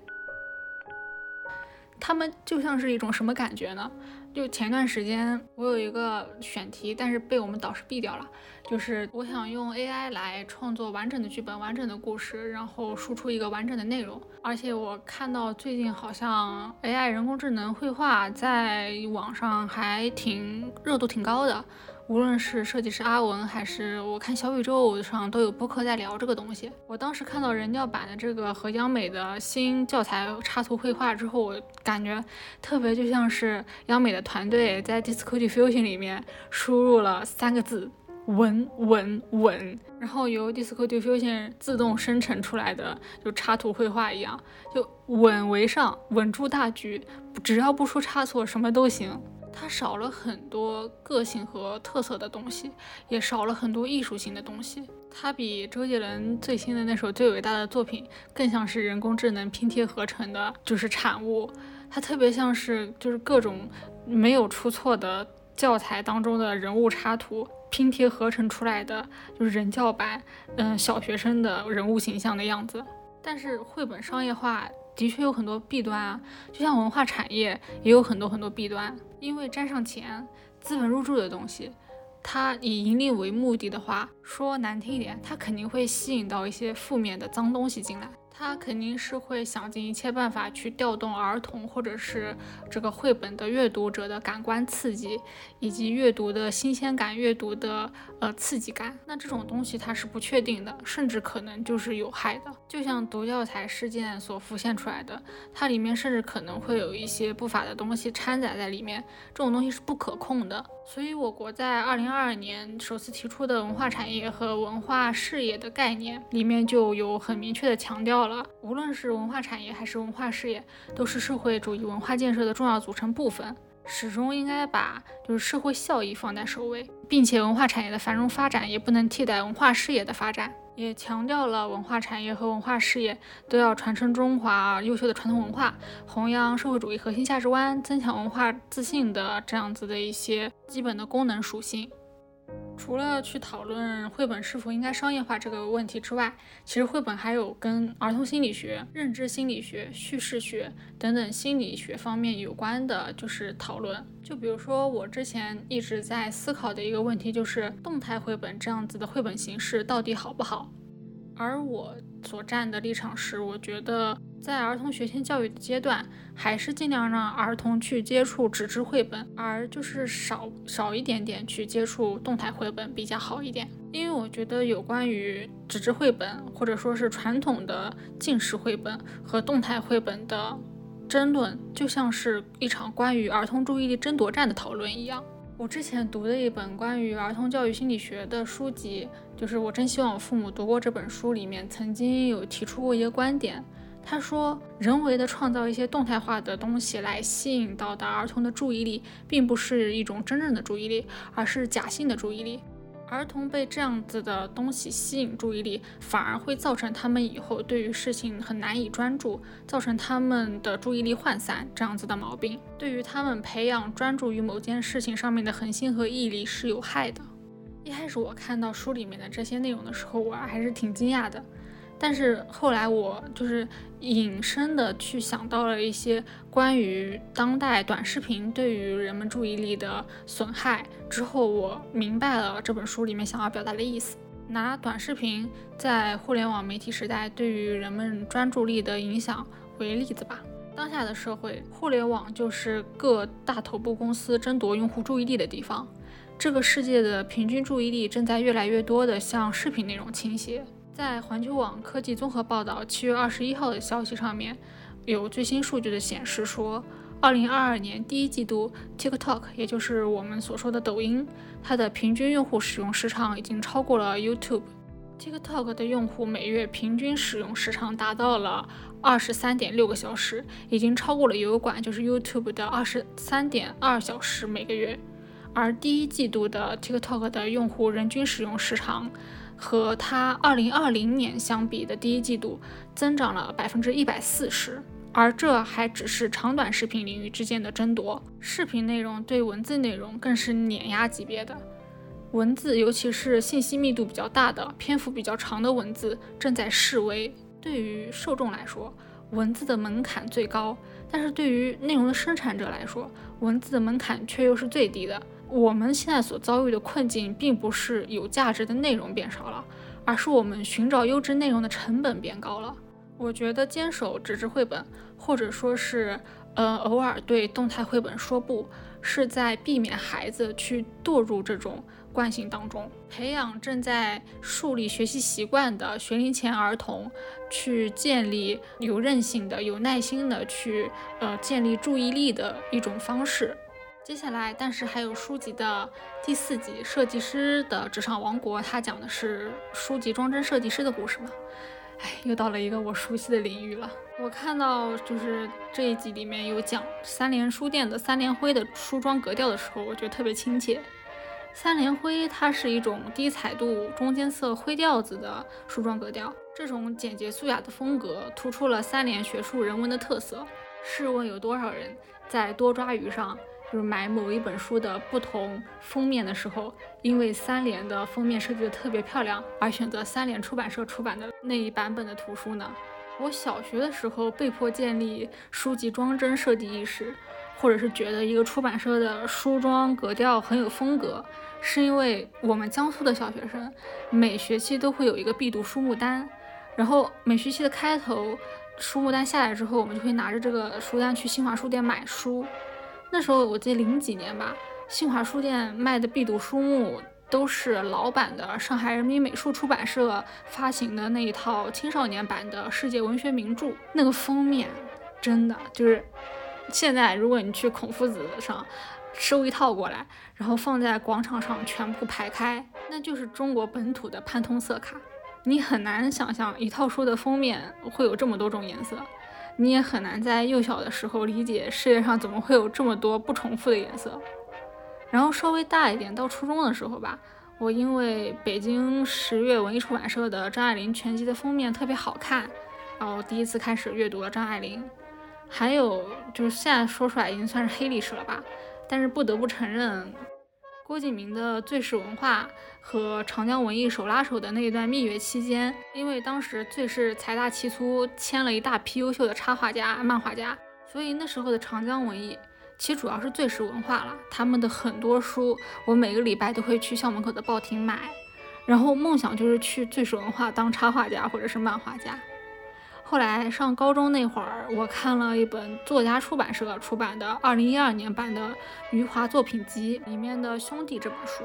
S1: 他们就像是一种什么感觉呢？就前段时间我有一个选题，但是被我们导师毙掉了。就是我想用 AI 来创作完整的剧本、完整的故事，然后输出一个完整的内容。而且我看到最近好像 AI 人工智能绘画在网上还挺热度挺高的。无论是设计师阿文，还是我看小宇宙上都有播客在聊这个东西。我当时看到人教版的这个和央美的新教材插图绘画之后，我感觉特别就像是央美的团队在 Disco Diffusion 里面输入了三个字“稳稳稳”，然后由 Discord Diffusion 自动生成出来的就插图绘画一样，就稳为上，稳住大局，只要不出差错，什么都行。它少了很多个性和特色的东西，也少了很多艺术性的东西。它比周杰伦最新的那首最伟大的作品更像是人工智能拼贴合成的，就是产物。它特别像是就是各种没有出错的教材当中的人物插图拼贴合成出来的，就是人教版，嗯，小学生的人物形象的样子。但是绘本商业化。的确有很多弊端啊，就像文化产业也有很多很多弊端，因为沾上钱、资本入驻的东西，它以盈利为目的的话，说难听一点，它肯定会吸引到一些负面的脏东西进来。他肯定是会想尽一切办法去调动儿童或者是这个绘本的阅读者的感官刺激，以及阅读的新鲜感、阅读的呃刺激感。那这种东西它是不确定的，甚至可能就是有害的。就像读教材事件所浮现出来的，它里面甚至可能会有一些不法的东西掺杂在里面，这种东西是不可控的。所以，我国在二零二二年首次提出的文化产业和文化事业的概念里面，就有很明确的强调了，无论是文化产业还是文化事业，都是社会主义文化建设的重要组成部分，始终应该把就是社会效益放在首位，并且文化产业的繁荣发展也不能替代文化事业的发展。也强调了文化产业和文化事业都要传承中华优秀的传统文化，弘扬社会主义核心价值观，增强文化自信的这样子的一些基本的功能属性。除了去讨论绘本是否应该商业化这个问题之外，其实绘本还有跟儿童心理学、认知心理学、叙事学等等心理学方面有关的，就是讨论。就比如说我之前一直在思考的一个问题，就是动态绘本这样子的绘本形式到底好不好？而我所站的立场是，我觉得在儿童学前教育的阶段，还是尽量让儿童去接触纸质绘本，而就是少少一点点去接触动态绘本比较好一点。因为我觉得有关于纸质绘本或者说是传统的近视绘本和动态绘本的争论，就像是一场关于儿童注意力争夺战的讨论一样。我之前读的一本关于儿童教育心理学的书籍，就是我真希望我父母读过这本书，里面曾经有提出过一个观点。他说，人为的创造一些动态化的东西来吸引到的儿童的注意力，并不是一种真正的注意力，而是假性的注意力。儿童被这样子的东西吸引注意力，反而会造成他们以后对于事情很难以专注，造成他们的注意力涣散这样子的毛病，对于他们培养专注于某件事情上面的恒心和毅力是有害的。一开始我看到书里面的这些内容的时候，我还是挺惊讶的。但是后来我就是引申的去想到了一些关于当代短视频对于人们注意力的损害之后，我明白了这本书里面想要表达的意思。拿短视频在互联网媒体时代对于人们专注力的影响为例子吧。当下的社会，互联网就是各大头部公司争夺用户注意力的地方。这个世界的平均注意力正在越来越多的向视频内容倾斜。在环球网科技综合报道七月二十一号的消息上面，有最新数据的显示说，二零二二年第一季度，TikTok，也就是我们所说的抖音，它的平均用户使用时长已经超过了 YouTube。TikTok 的用户每月平均使用时长达到了二十三点六个小时，已经超过了油管，就是 YouTube 的二十三点二小时每个月。而第一季度的 TikTok 的用户人均使用时长。和它二零二零年相比的第一季度增长了百分之一百四十，而这还只是长短视频领域之间的争夺，视频内容对文字内容更是碾压级别的。文字，尤其是信息密度比较大的、篇幅比较长的文字，正在式微。对于受众来说，文字的门槛最高，但是对于内容的生产者来说，文字的门槛却又是最低的。我们现在所遭遇的困境，并不是有价值的内容变少了，而是我们寻找优质内容的成本变高了。我觉得坚守纸质绘本，或者说是呃偶尔对动态绘本说不，是在避免孩子去堕入这种惯性当中，培养正在树立学习习惯的学龄前儿童，去建立有韧性的、有耐心的去呃建立注意力的一种方式。接下来，但是还有书籍的第四集《设计师的纸上王国》，它讲的是书籍装帧设计师的故事嘛？哎，又到了一个我熟悉的领域了。我看到就是这一集里面有讲三联书店的三联灰的梳妆格调的时候，我觉得特别亲切。三联灰它是一种低彩度、中间色灰调子的梳妆格调，这种简洁素雅的风格突出了三联学术人文的特色。试问有多少人在多抓鱼上？就是买某一本书的不同封面的时候，因为三联的封面设计的特别漂亮，而选择三联出版社出版的那一版本的图书呢？我小学的时候被迫建立书籍装帧设计意识，或者是觉得一个出版社的书装格调很有风格，是因为我们江苏的小学生每学期都会有一个必读书目单，然后每学期的开头书目单下来之后，我们就会拿着这个书单去新华书店买书。那时候我记得零几年吧，新华书店卖的必读书目都是老版的上海人民美术出版社发行的那一套青少年版的世界文学名著，那个封面真的就是现在如果你去孔夫子上收一套过来，然后放在广场上全部排开，那就是中国本土的潘通色卡，你很难想象一套书的封面会有这么多种颜色。你也很难在幼小的时候理解世界上怎么会有这么多不重复的颜色。然后稍微大一点，到初中的时候吧，我因为北京十月文艺出版社的张爱玲全集的封面特别好看，然后第一次开始阅读了张爱玲。还有就是现在说出来已经算是黑历史了吧，但是不得不承认。郭敬明的最是文化和长江文艺手拉手的那一段蜜月期间，因为当时最是财大气粗，签了一大批优秀的插画家、漫画家，所以那时候的长江文艺其实主要是最是文化了。他们的很多书，我每个礼拜都会去校门口的报亭买，然后梦想就是去最是文化当插画家或者是漫画家。后来上高中那会儿，我看了一本作家出版社出版的二零一二年版的《余华作品集》里面的《兄弟》这本书。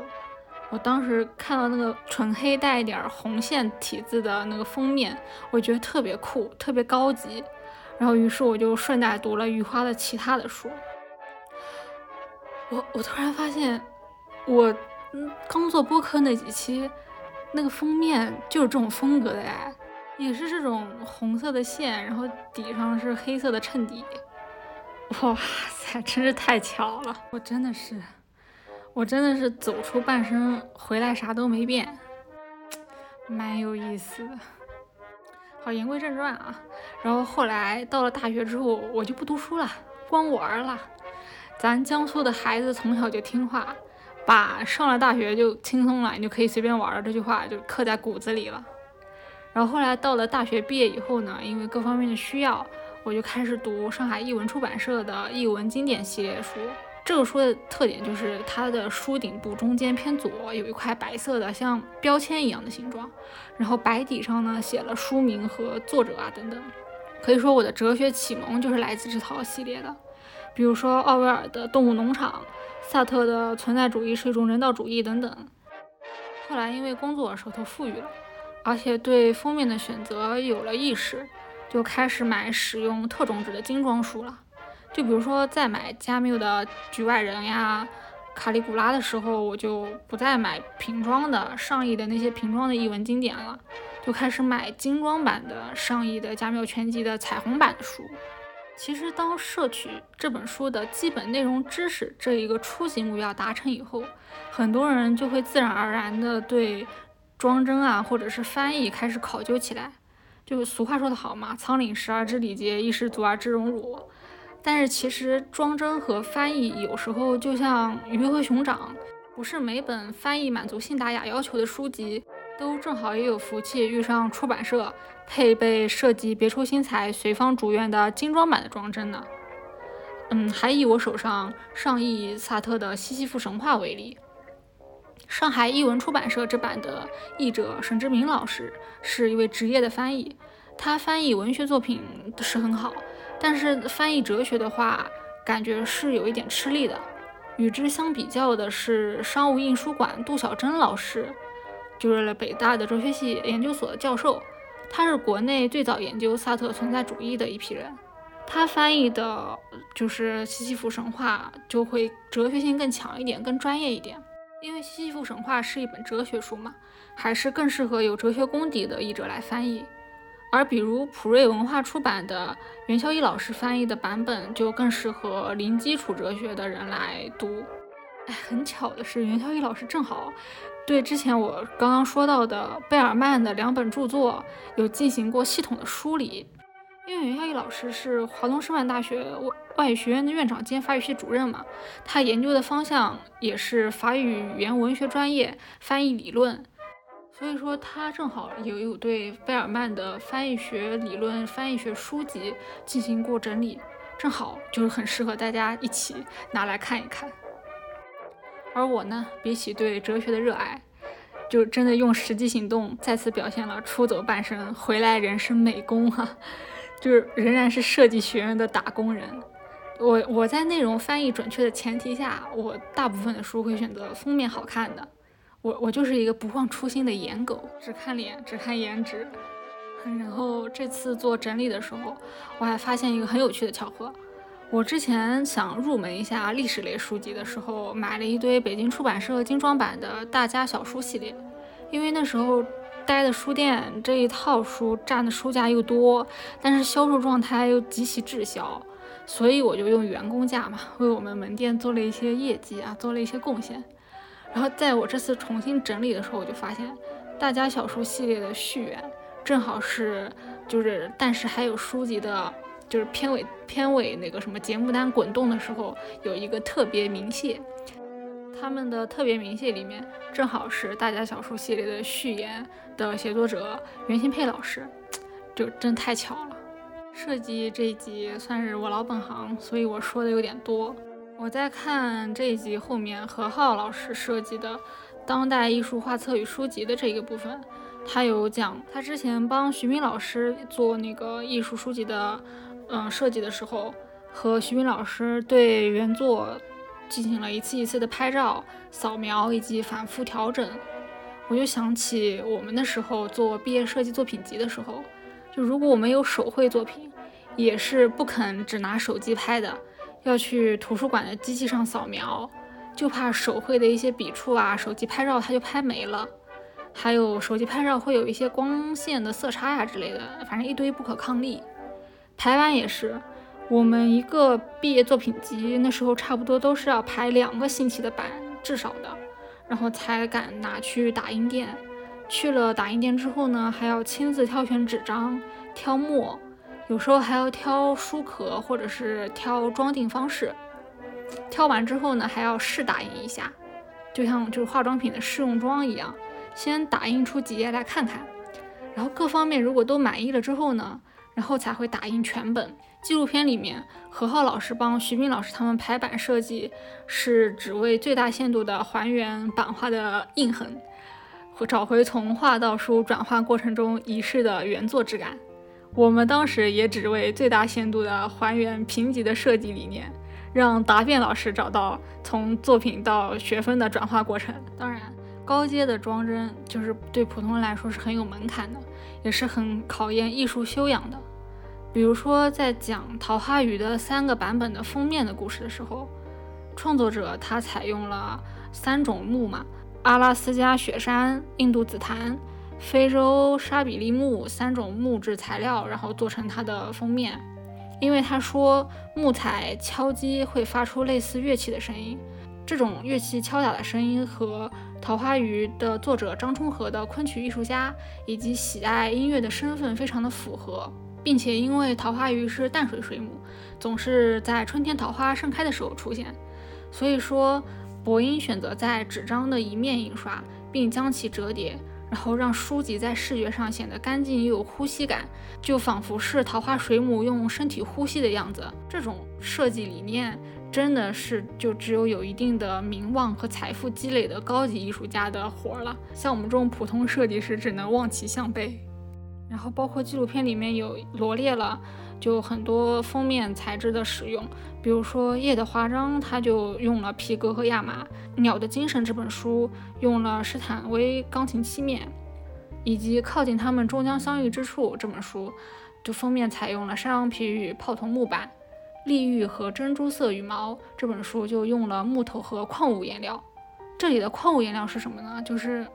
S1: 我当时看到那个纯黑带一点红线体字的那个封面，我觉得特别酷，特别高级。然后于是我就顺带读了余华的其他的书。我我突然发现，我嗯刚做播客那几期，那个封面就是这种风格的哎，也是这种红色的线，然后底上是黑色的衬底。哇塞，真是太巧了！我真的是，我真的是走出半生，回来啥都没变，蛮有意思的。好，言归正传啊，然后后来到了大学之后，我就不读书了，光玩了。咱江苏的孩子从小就听话，把上了大学就轻松了，你就可以随便玩了这句话就刻在骨子里了。然后后来到了大学毕业以后呢，因为各方面的需要。我就开始读上海译文出版社的译文经典系列书。这个书的特点就是它的书顶部中间偏左有一块白色的像标签一样的形状，然后白底上呢写了书名和作者啊等等。可以说我的哲学启蒙就是来自这套系列的，比如说奥威尔的《动物农场》，萨特的存在主义是一种人道主义等等。后来因为工作手头富裕了，而且对封面的选择有了意识。就开始买使用特种纸的精装书了，就比如说在买加缪的《局外人》呀、卡利古拉的时候，我就不再买瓶装的上亿的那些瓶装的译文经典了，就开始买精装版的上亿的加缪全集的彩虹版的书。其实，当摄取这本书的基本内容知识这一个初级目标达成以后，很多人就会自然而然的对装帧啊，或者是翻译开始考究起来。就俗话说得好嘛，“仓廪实而知礼节，衣食足而知荣辱。”但是其实装帧和翻译有时候就像鱼和熊掌，不是每本翻译满足信达雅要求的书籍，都正好也有福气遇上出版社配备设计别出心裁、随方逐愿的精装版的装帧呢。嗯，还以我手上上译萨特的《西西弗神话》为例。上海译文出版社这版的译者沈志明老师是一位职业的翻译，他翻译文学作品是很好，但是翻译哲学的话，感觉是有一点吃力的。与之相比较的是商务印书馆杜小珍老师，就是北大的哲学系研究所教授，他是国内最早研究萨特存在主义的一批人，他翻译的就是《西西弗神话》，就会哲学性更强一点，更专业一点。因为《西西弗神话》是一本哲学书嘛，还是更适合有哲学功底的译者来翻译。而比如普瑞文化出版的袁孝义老师翻译的版本，就更适合零基础哲学的人来读。哎，很巧的是，袁孝义老师正好对之前我刚刚说到的贝尔曼的两本著作有进行过系统的梳理。因为袁孝义老师是华东师范大学外外语学院的院长兼法语系主任嘛，他研究的方向也是法语语言文学专业翻译理论，所以说他正好也有对贝尔曼的翻译学理论、翻译学书籍进行过整理，正好就是很适合大家一起拿来看一看。而我呢，比起对哲学的热爱，就真的用实际行动再次表现了出走半生，回来人生美工哈。就是仍然是设计学院的打工人，我我在内容翻译准确的前提下，我大部分的书会选择封面好看的。我我就是一个不忘初心的颜狗，只看脸，只看颜值。然后这次做整理的时候，我还发现一个很有趣的巧合。我之前想入门一下历史类书籍的时候，买了一堆北京出版社精装版的大家小书系列，因为那时候。待的书店这一套书占的书架又多，但是销售状态又极其滞销，所以我就用员工价嘛，为我们门店做了一些业绩啊，做了一些贡献。然后在我这次重新整理的时候，我就发现大家小书系列的序言正好是就是，但是还有书籍的，就是片尾片尾那个什么节目单滚动的时候有一个特别鸣谢。他们的特别鸣谢里面正好是大家小说系列的序言的写作者袁新佩老师，就真太巧了。设计这一集算是我老本行，所以我说的有点多。我在看这一集后面何浩老师设计的当代艺术画册与书籍的这个部分，他有讲他之前帮徐冰老师做那个艺术书籍的嗯设计的时候，和徐冰老师对原作。进行了一次一次的拍照、扫描以及反复调整，我就想起我们那时候做毕业设计作品集的时候，就如果我们有手绘作品，也是不肯只拿手机拍的，要去图书馆的机器上扫描，就怕手绘的一些笔触啊，手机拍照它就拍没了。还有手机拍照会有一些光线的色差呀之类的，反正一堆不可抗力。排版也是，我们一个毕业作品集那时候差不多都是要排两个星期的版，至少的，然后才敢拿去打印店。去了打印店之后呢，还要亲自挑选纸张、挑墨，有时候还要挑书壳或者是挑装订方式。挑完之后呢，还要试打印一下，就像就是化妆品的试用装一样。先打印出几页来看看，然后各方面如果都满意了之后呢，然后才会打印全本。纪录片里面，何浩老师帮徐斌老师他们排版设计，是只为最大限度的还原版画的印痕，找回从画到书转化过程中遗失的原作质感。我们当时也只为最大限度的还原评级的设计理念，让答辩老师找到从作品到学分的转化过程。当然。高阶的装帧就是对普通人来说是很有门槛的，也是很考验艺术修养的。比如说，在讲《桃花雨》的三个版本的封面的故事的时候，创作者他采用了三种木嘛，阿拉斯加雪山、印度紫檀、非洲沙比利木三种木质材料，然后做成它的封面。因为他说木材敲击会发出类似乐器的声音。这种乐器敲打的声音和《桃花鱼》的作者张充和的昆曲艺术家以及喜爱音乐的身份非常的符合，并且因为桃花鱼是淡水水母，总是在春天桃花盛开的时候出现，所以说博英选择在纸张的一面印刷，并将其折叠，然后让书籍在视觉上显得干净又有呼吸感，就仿佛是桃花水母用身体呼吸的样子。这种设计理念。真的是就只有有一定的名望和财富积累的高级艺术家的活了，像我们这种普通设计师只能望其项背。然后包括纪录片里面有罗列了，就很多封面材质的使用，比如说《夜的华章》，它就用了皮革和亚麻；《鸟的精神》这本书用了施坦威钢琴漆面，以及《靠近他们终将相遇之处》这本书，就封面采用了山羊皮与泡桐木板。丽玉和珍珠色羽毛这本书就用了木头和矿物颜料。这里的矿物颜料是什么呢？就是，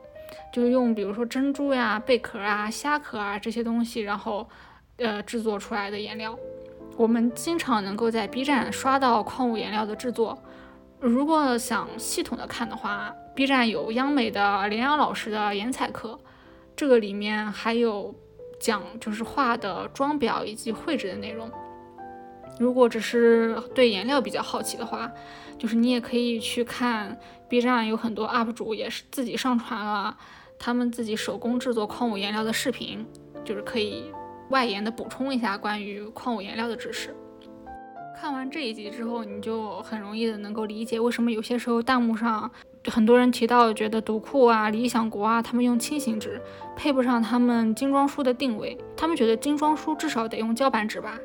S1: 就是用比如说珍珠呀、贝壳啊、虾壳啊这些东西，然后，呃，制作出来的颜料。我们经常能够在 B 站刷到矿物颜料的制作。如果想系统的看的话，B 站有央美的连阳老师的颜彩课，这个里面还有讲就是画的装裱以及绘制的内容。如果只是对颜料比较好奇的话，就是你也可以去看 B 站，有很多 UP 主也是自己上传了他们自己手工制作矿物颜料的视频，就是可以外延的补充一下关于矿物颜料的知识。看完这一集之后，你就很容易的能够理解为什么有些时候弹幕上很多人提到觉得读库啊、理想国啊，他们用轻型纸配不上他们精装书的定位，他们觉得精装书至少得用胶板纸吧。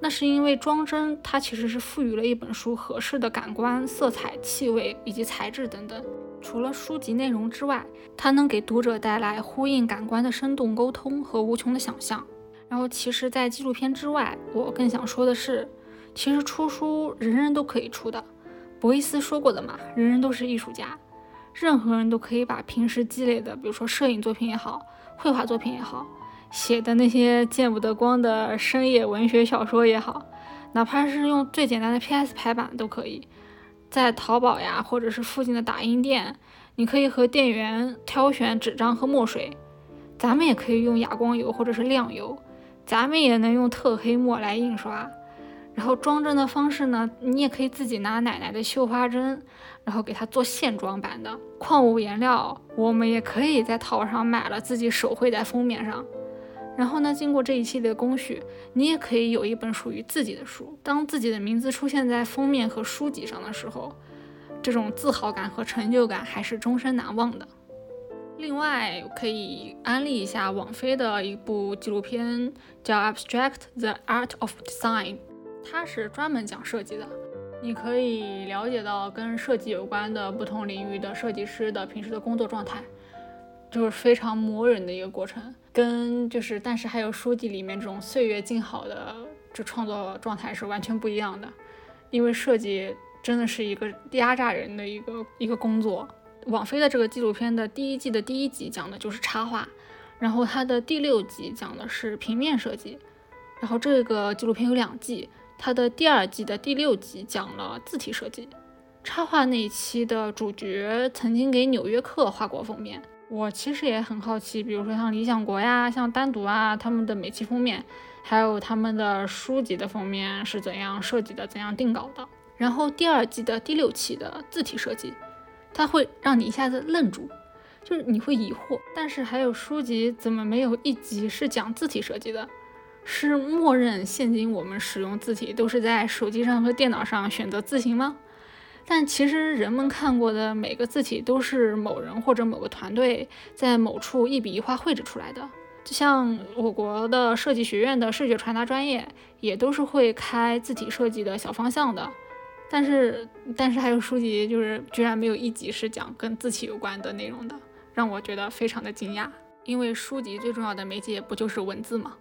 S1: 那是因为装帧，它其实是赋予了一本书合适的感官、色彩、气味以及材质等等。除了书籍内容之外，它能给读者带来呼应感官的生动沟通和无穷的想象。然后，其实，在纪录片之外，我更想说的是，其实出书人人都可以出的。博伊斯说过的嘛，人人都是艺术家，任何人都可以把平时积累的，比如说摄影作品也好，绘画作品也好。写的那些见不得光的深夜文学小说也好，哪怕是用最简单的 PS 排版都可以，在淘宝呀，或者是附近的打印店，你可以和店员挑选纸张和墨水。咱们也可以用哑光油或者是亮油，咱们也能用特黑墨来印刷。然后装帧的方式呢，你也可以自己拿奶奶的绣花针，然后给它做线装版的矿物颜料，我们也可以在淘宝上买了，自己手绘在封面上。然后呢，经过这一系列工序，你也可以有一本属于自己的书。当自己的名字出现在封面和书籍上的时候，这种自豪感和成就感还是终身难忘的。另外，可以安利一下网飞的一部纪录片，叫《Abstract: The Art of Design》，它是专门讲设计的。你可以了解到跟设计有关的不同领域的设计师的平时的工作状态。就是非常磨人的一个过程，跟就是但是还有书籍里面这种岁月静好的这创作状态是完全不一样的，因为设计真的是一个压榨人的一个一个工作。网飞的这个纪录片的第一季的第一集讲的就是插画，然后它的第六集讲的是平面设计，然后这个纪录片有两季，它的第二季的第六集讲了字体设计。插画那一期的主角曾经给《纽约客》画过封面，我其实也很好奇，比如说像理想国呀、像单独啊，他们的每期封面，还有他们的书籍的封面是怎样设计的、怎样定稿的。然后第二季的第六期的字体设计，它会让你一下子愣住，就是你会疑惑，但是还有书籍怎么没有一集是讲字体设计的？是默认现今我们使用字体都是在手机上和电脑上选择字形吗？但其实人们看过的每个字体都是某人或者某个团队在某处一笔一画绘制出来的，就像我国的设计学院的视觉传达专业也都是会开字体设计的小方向的。但是，但是还有书籍就是居然没有一集是讲跟字体有关的内容的，让我觉得非常的惊讶。因为书籍最重要的媒介不就是文字吗？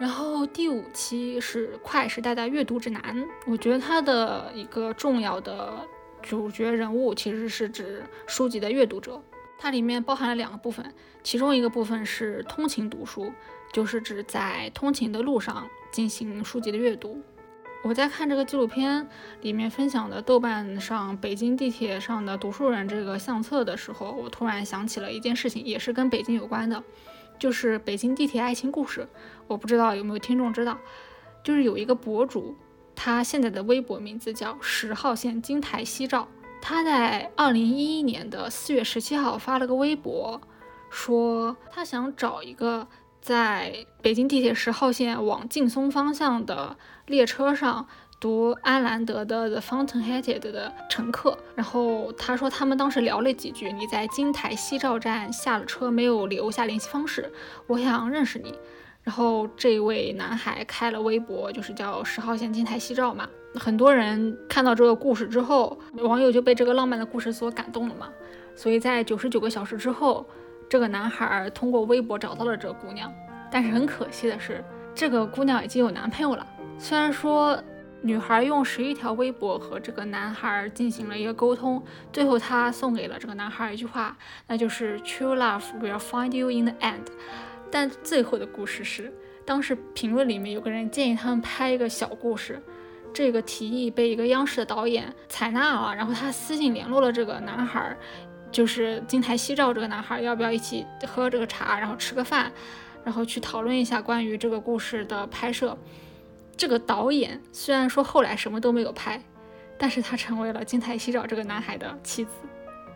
S1: 然后第五期是《快时代的阅读指南》，我觉得它的一个重要的主角人物其实是指书籍的阅读者，它里面包含了两个部分，其中一个部分是通勤读书，就是指在通勤的路上进行书籍的阅读。我在看这个纪录片里面分享的豆瓣上北京地铁上的读书人这个相册的时候，我突然想起了一件事情，也是跟北京有关的。就是北京地铁爱情故事，我不知道有没有听众知道。就是有一个博主，他现在的微博名字叫十号线金台夕照。他在二零一一年的四月十七号发了个微博，说他想找一个在北京地铁十号线往劲松方向的列车上。读安兰德的《The Fountainhead》的乘客，然后他说他们当时聊了几句。你在金台夕照站下了车，没有留下联系方式，我想认识你。然后这位男孩开了微博，就是叫十号线金台夕照嘛。很多人看到这个故事之后，网友就被这个浪漫的故事所感动了嘛。所以在九十九个小时之后，这个男孩通过微博找到了这个姑娘。但是很可惜的是，这个姑娘已经有男朋友了。虽然说。女孩用十一条微博和这个男孩进行了一个沟通，最后她送给了这个男孩一句话，那就是 True love will find you in the end。但最后的故事是，当时评论里面有个人建议他们拍一个小故事，这个提议被一个央视的导演采纳了，然后他私信联络了这个男孩，就是金台夕照这个男孩，要不要一起喝这个茶，然后吃个饭，然后去讨论一下关于这个故事的拍摄。这个导演虽然说后来什么都没有拍，但是他成为了金台西照这个男孩的妻子。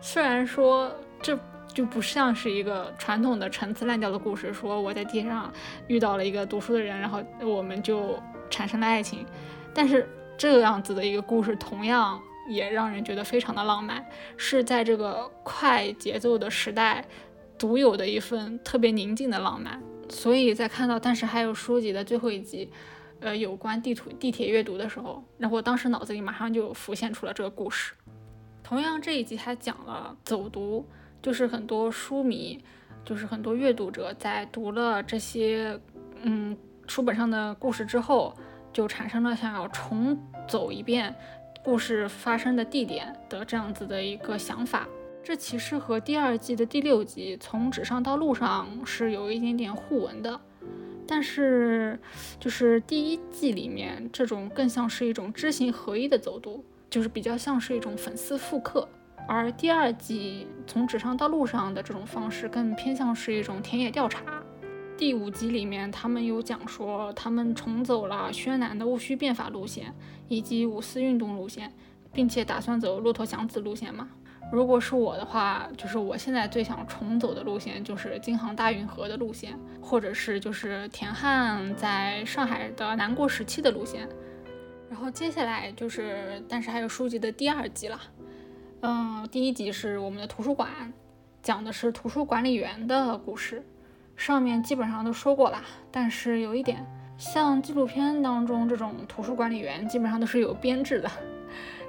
S1: 虽然说这就不像是一个传统的陈词滥调的故事，说我在地上遇到了一个读书的人，然后我们就产生了爱情，但是这样子的一个故事同样也让人觉得非常的浪漫，是在这个快节奏的时代独有的一份特别宁静的浪漫。所以在看到但是还有书籍的最后一集。呃，有关地图地铁阅读的时候，然后我当时脑子里马上就浮现出了这个故事。同样这一集还讲了走读，就是很多书迷，就是很多阅读者在读了这些嗯书本上的故事之后，就产生了想要重走一遍故事发生的地点的这样子的一个想法。这其实和第二季的第六集从纸上到路上是有一点点互文的。但是，就是第一季里面这种更像是一种知行合一的走读，就是比较像是一种粉丝复刻；而第二季从纸上到路上的这种方式，更偏向是一种田野调查。第五集里面，他们有讲说他们重走了宣南的戊戌变法路线以及五四运动路线，并且打算走骆驼祥子路线嘛。如果是我的话，就是我现在最想重走的路线就是京杭大运河的路线，或者是就是田汉在上海的南过时期的路线。然后接下来就是，但是还有书籍的第二集了。嗯，第一集是我们的图书馆，讲的是图书管理员的故事，上面基本上都说过了。但是有一点，像纪录片当中这种图书管理员，基本上都是有编制的。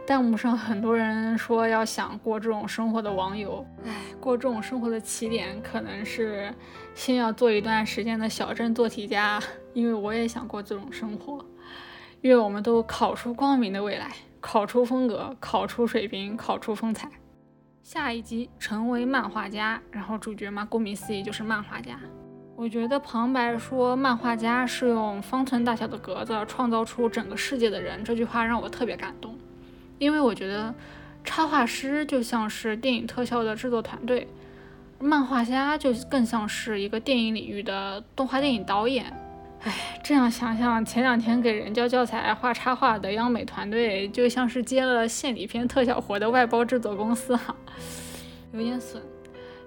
S1: 弹幕上很多人说要想过这种生活的网友，哎，过这种生活的起点可能是先要做一段时间的小镇做题家，因为我也想过这种生活，愿我们都考出光明的未来。考出风格，考出水平，考出风采。下一集成为漫画家，然后主角嘛，顾名思义就是漫画家。我觉得旁白说漫画家是用方寸大小的格子创造出整个世界的人，这句话让我特别感动，因为我觉得插画师就像是电影特效的制作团队，漫画家就更像是一个电影领域的动画电影导演。哎，这样想想，前两天给人教教材画插画的央美团队，就像是接了献礼片特效活的外包制作公司哈，有点损。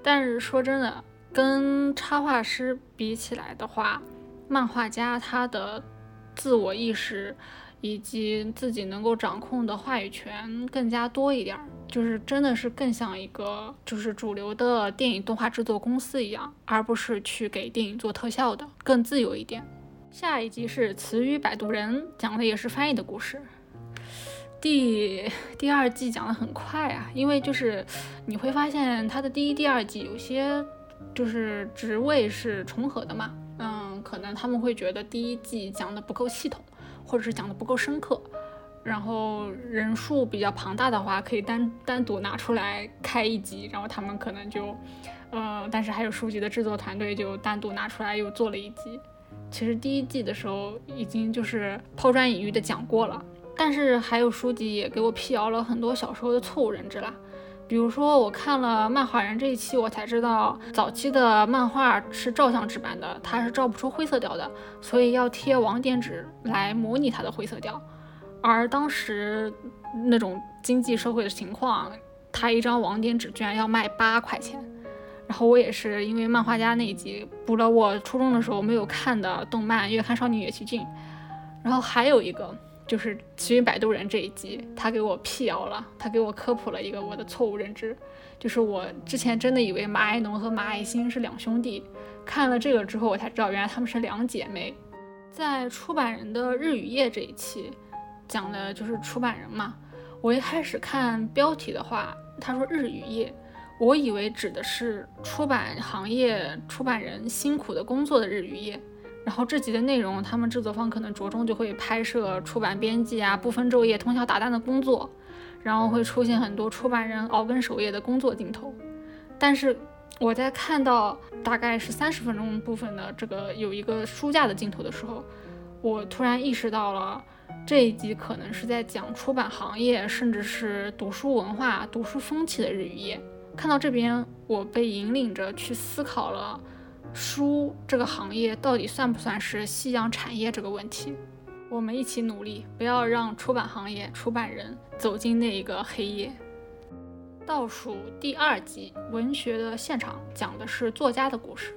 S1: 但是说真的，跟插画师比起来的话，漫画家他的自我意识以及自己能够掌控的话语权更加多一点，就是真的是更像一个就是主流的电影动画制作公司一样，而不是去给电影做特效的，更自由一点。下一集是词语摆渡人，讲的也是翻译的故事。第第二季讲的很快啊，因为就是你会发现它的第一、第二季有些就是职位是重合的嘛，嗯，可能他们会觉得第一季讲的不够系统，或者是讲的不够深刻，然后人数比较庞大的话，可以单单独拿出来开一集，然后他们可能就，呃，但是还有书籍的制作团队就单独拿出来又做了一集。其实第一季的时候已经就是抛砖引玉的讲过了，但是还有书籍也给我辟谣了很多小时候的错误认知啦。比如说我看了漫画人这一期，我才知道早期的漫画是照相纸版的，它是照不出灰色调的，所以要贴网点纸来模拟它的灰色调。而当时那种经济社会的情况，它一张网点纸居然要卖八块钱。然后我也是因为漫画家那一集补了我初中的时候没有看的动漫《月刊少女野崎骏》，然后还有一个就是《奇云摆渡人》这一集，他给我辟谣了，他给我科普了一个我的错误认知，就是我之前真的以为马爱农和马爱星是两兄弟，看了这个之后我才知道原来他们是两姐妹。在出版人的日与夜这一期讲的就是出版人嘛，我一开始看标题的话，他说日与夜。我以为指的是出版行业出版人辛苦的工作的日与夜，然后这集的内容，他们制作方可能着重就会拍摄出版编辑啊不分昼夜通宵达旦的工作，然后会出现很多出版人熬更守夜的工作镜头。但是我在看到大概是三十分钟部分的这个有一个书架的镜头的时候，我突然意识到了这一集可能是在讲出版行业甚至是读书文化、读书风气的日与夜。看到这边，我被引领着去思考了书这个行业到底算不算是夕阳产业这个问题。我们一起努力，不要让出版行业、出版人走进那一个黑夜。倒数第二集《文学的现场》讲的是作家的故事，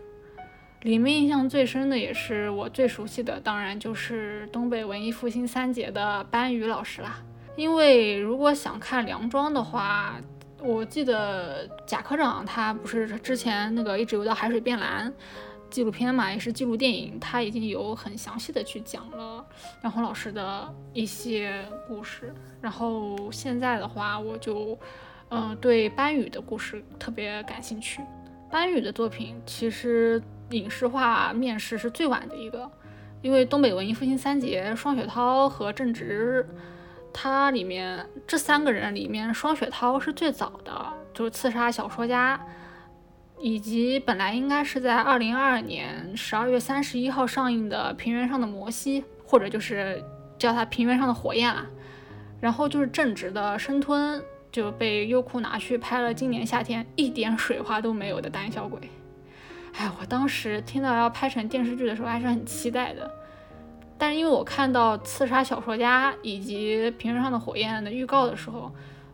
S1: 里面印象最深的也是我最熟悉的，当然就是东北文艺复兴三杰的班宇老师啦。因为如果想看梁庄的话，我记得贾科长他不是之前那个一直游到海水变蓝纪录片嘛，也是记录电影，他已经有很详细的去讲了梁红老师的一些故事。然后现在的话，我就嗯对班宇的故事特别感兴趣。班宇的作品其实影视化面试是最晚的一个，因为东北文艺复兴三杰双雪涛和郑执。他里面这三个人里面，双雪涛是最早的，就是刺杀小说家，以及本来应该是在二零二二年十二月三十一号上映的《平原上的摩西》，或者就是叫它《平原上的火焰》啊。然后就是正直的《生吞》就被优酷拿去拍了今年夏天一点水花都没有的《胆小鬼》。哎，我当时听到要拍成电视剧的时候，还是很期待的。但是因为我看到《刺杀小说家》以及《平原上的火焰》的预告的时候，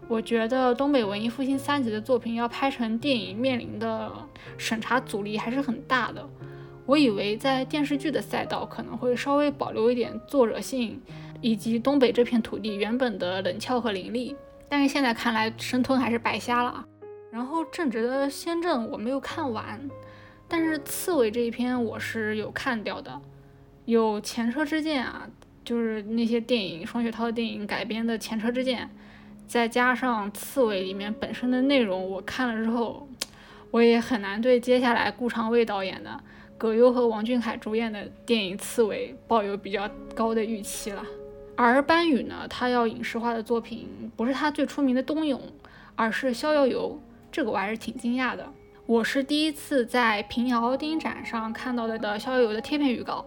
S1: 我觉得东北文艺复兴三级的作品要拍成电影，面临的审查阻力还是很大的。我以为在电视剧的赛道可能会稍微保留一点作者性，以及东北这片土地原本的冷峭和凌厉，但是现在看来，生吞还是白瞎了。然后正直的先正我没有看完，但是刺猬这一篇我是有看掉的。有前车之鉴啊，就是那些电影双雪涛的电影改编的前车之鉴，再加上刺猬里面本身的内容，我看了之后，我也很难对接下来顾长卫导演的葛优和王俊凯主演的电影《刺猬》抱有比较高的预期了。而班宇呢，他要影视化的作品不是他最出名的《冬泳》，而是《逍遥游》，这个我还是挺惊讶的。我是第一次在平遥电影展上看到的的《逍遥游》的贴片预告，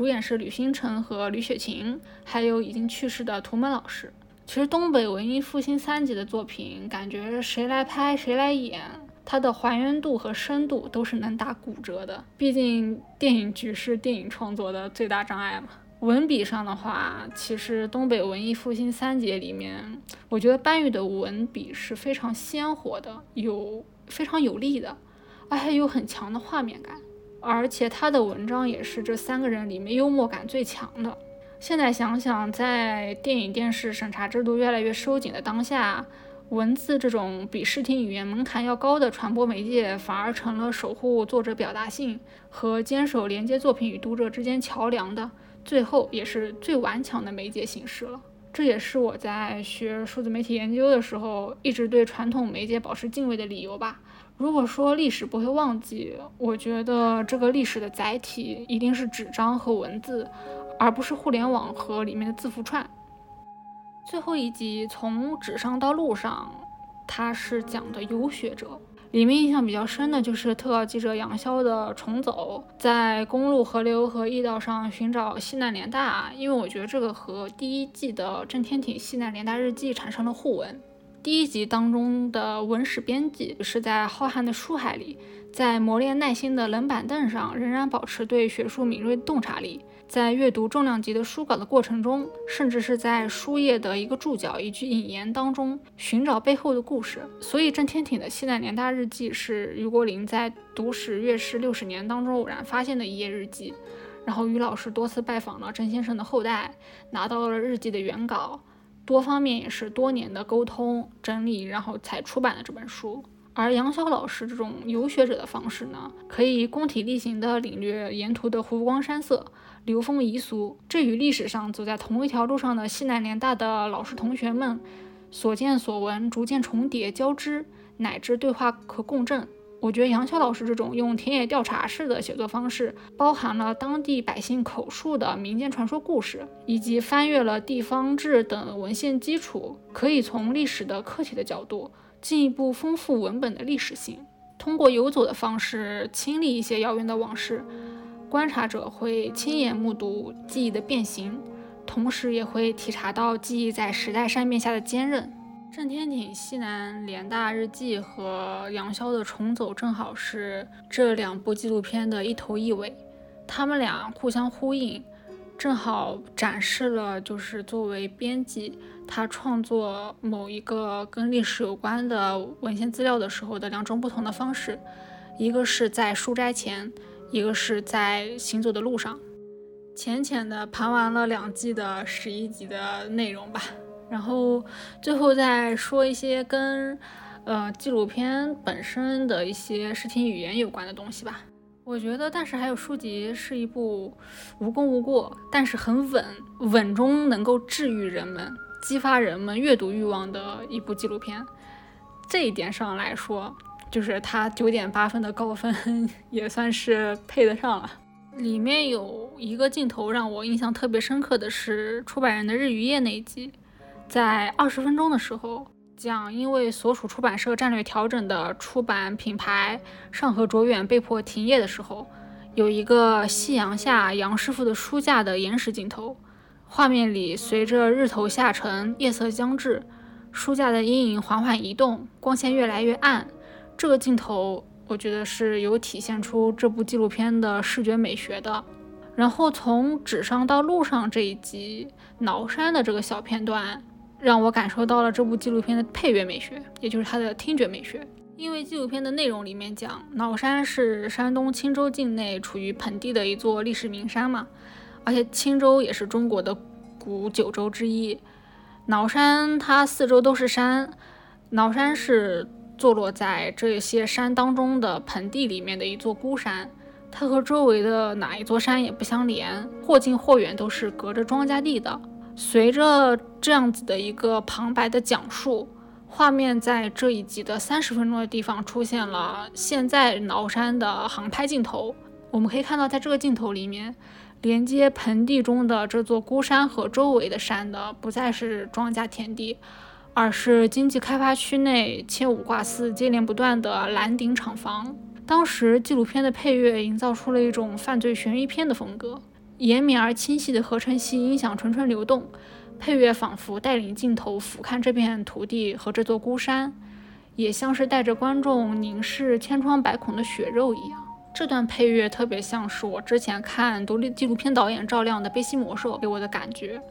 S1: 主演是吕星辰和吕雪琴，还有已经去世的图门老师。其实东北文艺复兴三杰的作品，感觉谁来拍谁来演，它的还原度和深度都是能打骨折的。毕竟电影局是电影创作的最大障碍嘛。文笔上的话，其实东北文艺复兴三杰里面，我觉得班宇的文笔是非常鲜活的，有非常有力的，而且有很强的画面感，而且他的文章也是这三个人里面幽默感最强的。现在想想，在电影电视审查制度越来越收紧的当下，文字这种比视听语言门槛要高的传播媒介，反而成了守护作者表达性和坚守连接作品与读者之间桥梁的。最后也是最顽强的媒介形式了，这也是我在学数字媒体研究的时候一直对传统媒介保持敬畏的理由吧。如果说历史不会忘记，我觉得这个历史的载体一定是纸张和文字，而不是互联网和里面的字符串。最后一集从纸上到路上，它是讲的游学者。里面印象比较深的就是特稿记者杨潇的重走，在公路、河流和驿道上寻找西南联大，因为我觉得这个和第一季的郑天挺西南联大日记产生了互文。第一集当中的文史编辑是在浩瀚的书海里，在磨练耐心的冷板凳上，仍然保持对学术敏锐洞察力。在阅读重量级的书稿的过程中，甚至是在书页的一个注脚、一句引言当中寻找背后的故事。所以，郑天挺的《西南联大日记》是余国林在读史阅史六十年当中偶然发现的一页日记。然后，余老师多次拜访了郑先生的后代，拿到了日记的原稿，多方面也是多年的沟通整理，然后才出版了这本书。而杨潇老师这种游学者的方式呢，可以工体力行地领略沿途的湖光山色。流风遗俗，这与历史上走在同一条路上的西南联大的老师同学们所见所闻逐渐重叠交织，乃至对话可共振。我觉得杨潇老师这种用田野调查式的写作方式，包含了当地百姓口述的民间传说故事，以及翻阅了地方志等文献基础，可以从历史的客体的角度，进一步丰富文本的历史性。通过游走的方式，亲历一些遥远的往事。观察者会亲眼目睹记忆的变形，同时也会体察到记忆在时代扇面下的坚韧。郑天挺《西南联大日记》和杨潇的《重走》正好是这两部纪录片的一头一尾，他们俩互相呼应，正好展示了就是作为编辑他创作某一个跟历史有关的文献资料的时候的两种不同的方式，一个是在书斋前。一个是在行走的路上，浅浅的盘完了两季的十一集的内容吧，然后最后再说一些跟呃纪录片本身的一些视听语言有关的东西吧。我觉得，但是还有书籍是一部无功无过，但是很稳，稳中能够治愈人们、激发人们阅读欲望的一部纪录片。这一点上来说。就是它九点八分的高分 也算是配得上了。里面有一个镜头让我印象特别深刻的是出版人的日与夜那一集，在二十分钟的时候讲，因为所属出版社战略调整的出版品牌上河卓远被迫停业的时候，有一个夕阳下杨师傅的书架的延时镜头，画面里随着日头下沉，夜色将至，书架的阴影缓缓移动，光线越来越暗。这个镜头，我觉得是有体现出这部纪录片的视觉美学的。然后从纸上到路上这一集崂山的这个小片段，让我感受到了这部纪录片的配乐美学，也就是它的听觉美学。因为纪录片的内容里面讲，崂山是山东青州境内处于盆地的一座历史名山嘛，而且青州也是中国的古九州之一。崂山它四周都是山，崂山是。坐落在这些山当中的盆地里面的一座孤山，它和周围的哪一座山也不相连，或近或远都是隔着庄稼地的。随着这样子的一个旁白的讲述，画面在这一集的三十分钟的地方出现了现在崂山的航拍镜头。我们可以看到，在这个镜头里面，连接盆地中的这座孤山和周围的山的，不再是庄稼田地，而是经济开发区内切五挂四、接连不断的蓝顶厂房。当时纪录片的配乐营造出了一种犯罪悬疑片的风格，延绵而清晰的合成器音响纯纯流动，配乐仿佛带领镜头俯瞰这片土地和这座孤山，也像是带着观众凝视千疮百孔的血肉一样。这段配乐特别像是我之前看独立纪录片导演赵亮的《悲西魔兽》给我的感觉。《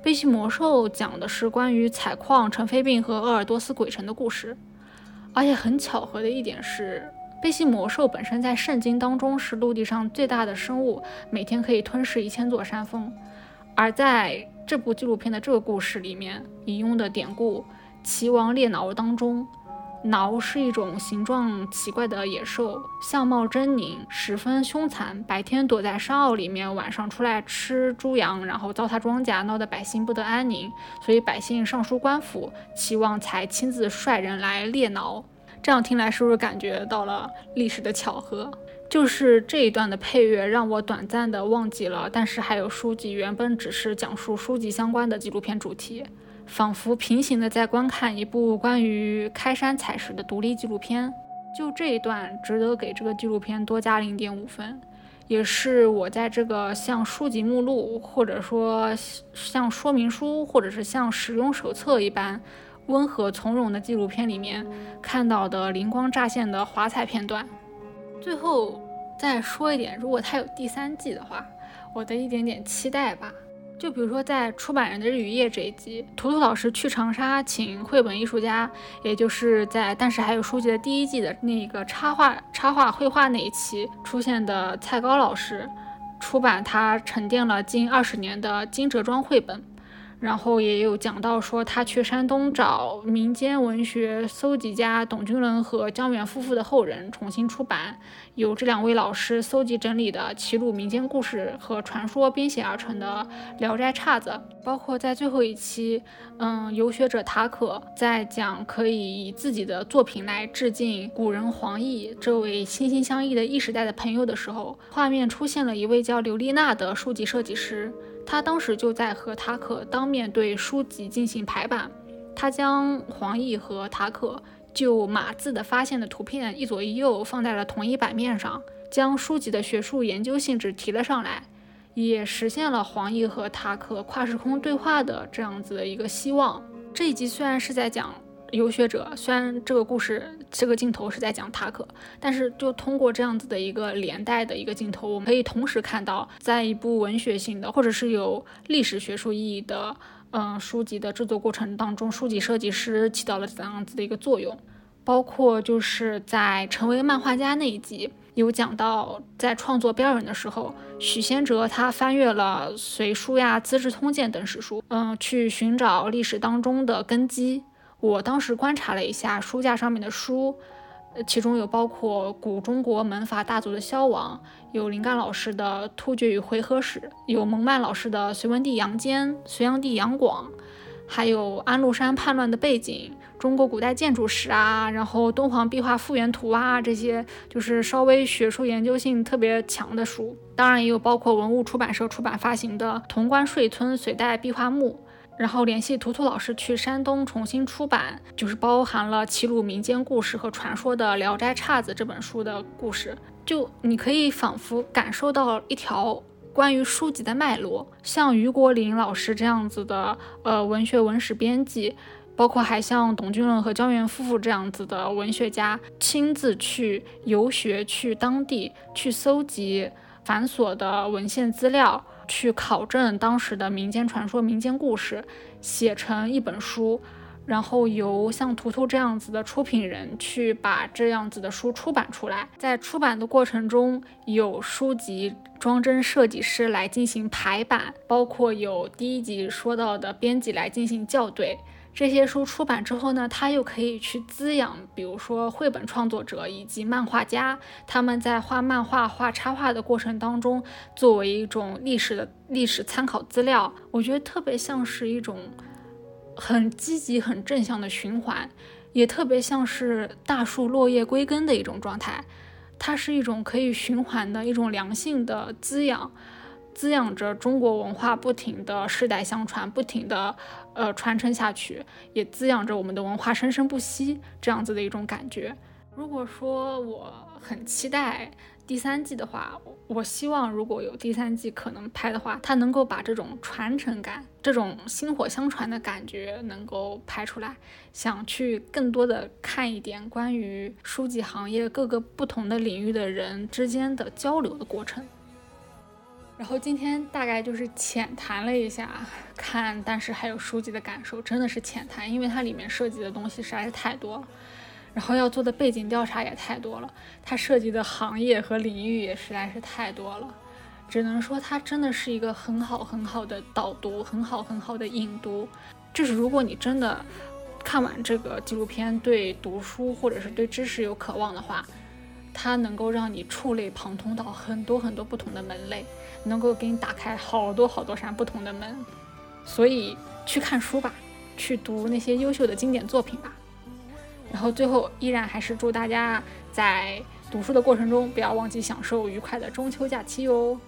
S1: 悲西魔兽》讲的是关于采矿、尘肺病和鄂尔多斯鬼城的故事，而且很巧合的一点是。贝西魔兽本身在圣经当中是陆地上最大的生物，每天可以吞噬一千座山峰。而在这部纪录片的这个故事里面引用的典故《齐王猎挠》当中，挠是一种形状奇怪的野兽，相貌狰狞，十分凶残。白天躲在山坳里面，晚上出来吃猪羊，然后糟蹋庄稼，闹得百姓不得安宁。所以百姓上书官府，齐王才亲自率人来猎挠。这样听来是不是感觉到了历史的巧合？就是这一段的配乐让我短暂的忘记了，但是还有书籍原本只是讲述书籍相关的纪录片主题，仿佛平行的在观看一部关于开山采石的独立纪录片。就这一段值得给这个纪录片多加零点五分，也是我在这个像书籍目录，或者说像说明书，或者是像使用手册一般。温和从容的纪录片里面看到的灵光乍现的华彩片段。最后再说一点，如果它有第三季的话，我的一点点期待吧。就比如说在出版人的日与夜这一集，图图老师去长沙请绘本艺术家，也就是在但是还有书籍的第一季的那个插画插画绘画那一期出现的蔡高老师，出版他沉淀了近二十年的金哲庄绘本。然后也有讲到说，他去山东找民间文学搜集家董君伦和江远夫妇的后人重新出版，由这两位老师搜集整理的齐鲁民间故事和传说编写而成的《聊斋岔子》，包括在最后一期，嗯，游学者塔可在讲可以以自己的作品来致敬古人黄奕这位心心相印的一时代的朋友的时候，画面出现了一位叫刘丽娜的书籍设计师。他当时就在和塔可当面对书籍进行排版，他将黄奕和塔可就码字的发现的图片一左一右放在了同一版面上，将书籍的学术研究性质提了上来，也实现了黄奕和塔克跨时空对话的这样子的一个希望。这一集虽然是在讲。游学者虽然这个故事这个镜头是在讲塔克，但是就通过这样子的一个连带的一个镜头，我们可以同时看到，在一部文学性的或者是有历史学术意义的嗯书籍的制作过程当中，书籍设计师起到了怎样子的一个作用。包括就是在成为漫画家那一集有讲到，在创作标准的时候，许仙哲他翻阅了《隋书》呀、《资治通鉴》等史书，嗯，去寻找历史当中的根基。我当时观察了一下书架上面的书，其中有包括古中国门阀大族的消亡，有林干老师的《突厥与回纥史》，有蒙曼老师的《隋文帝杨坚、隋炀帝杨广》，还有安禄山叛乱的背景、中国古代建筑史啊，然后敦煌壁画复原图啊，这些就是稍微学术研究性特别强的书。当然也有包括文物出版社出版发行的《潼关税村隋代壁画墓》。然后联系图图老师去山东重新出版，就是包含了齐鲁民间故事和传说的《聊斋岔子》这本书的故事。就你可以仿佛感受到一条关于书籍的脉络，像于国林老师这样子的呃文学文史编辑，包括还像董君伦和焦元夫妇这样子的文学家，亲自去游学去当地去搜集繁琐的文献资料。去考证当时的民间传说、民间故事，写成一本书，然后由像图图这样子的出品人去把这样子的书出版出来。在出版的过程中，有书籍装帧设计师来进行排版，包括有第一集说到的编辑来进行校对。这些书出版之后呢，它又可以去滋养，比如说绘本创作者以及漫画家，他们在画漫画、画插画的过程当中，作为一种历史的历史参考资料，我觉得特别像是一种很积极、很正向的循环，也特别像是大树落叶归根的一种状态，它是一种可以循环的一种良性的滋养。滋养着中国文化不停的世代相传，不停的呃传承下去，也滋养着我们的文化生生不息这样子的一种感觉。如果说我很期待第三季的话，我希望如果有第三季可能拍的话，它能够把这种传承感、这种薪火相传的感觉能够拍出来。想去更多的看一点关于书籍行业各个不同的领域的人之间的交流的过程。然后今天大概就是浅谈了一下看，但是还有书籍的感受，真的是浅谈，因为它里面涉及的东西实在是太多了。然后要做的背景调查也太多了，它涉及的行业和领域也实在是太多了，只能说它真的是一个很好很好的导读，很好很好的引读。就是如果你真的看完这个纪录片，对读书或者是对知识有渴望的话，它能够让你触类旁通到很多很多不同的门类，能够给你打开好多好多扇不同的门。所以去看书吧，去读那些优秀的经典作品吧。然后最后依然还是祝大家在读书的过程中不要忘记享受愉快的中秋假期哟。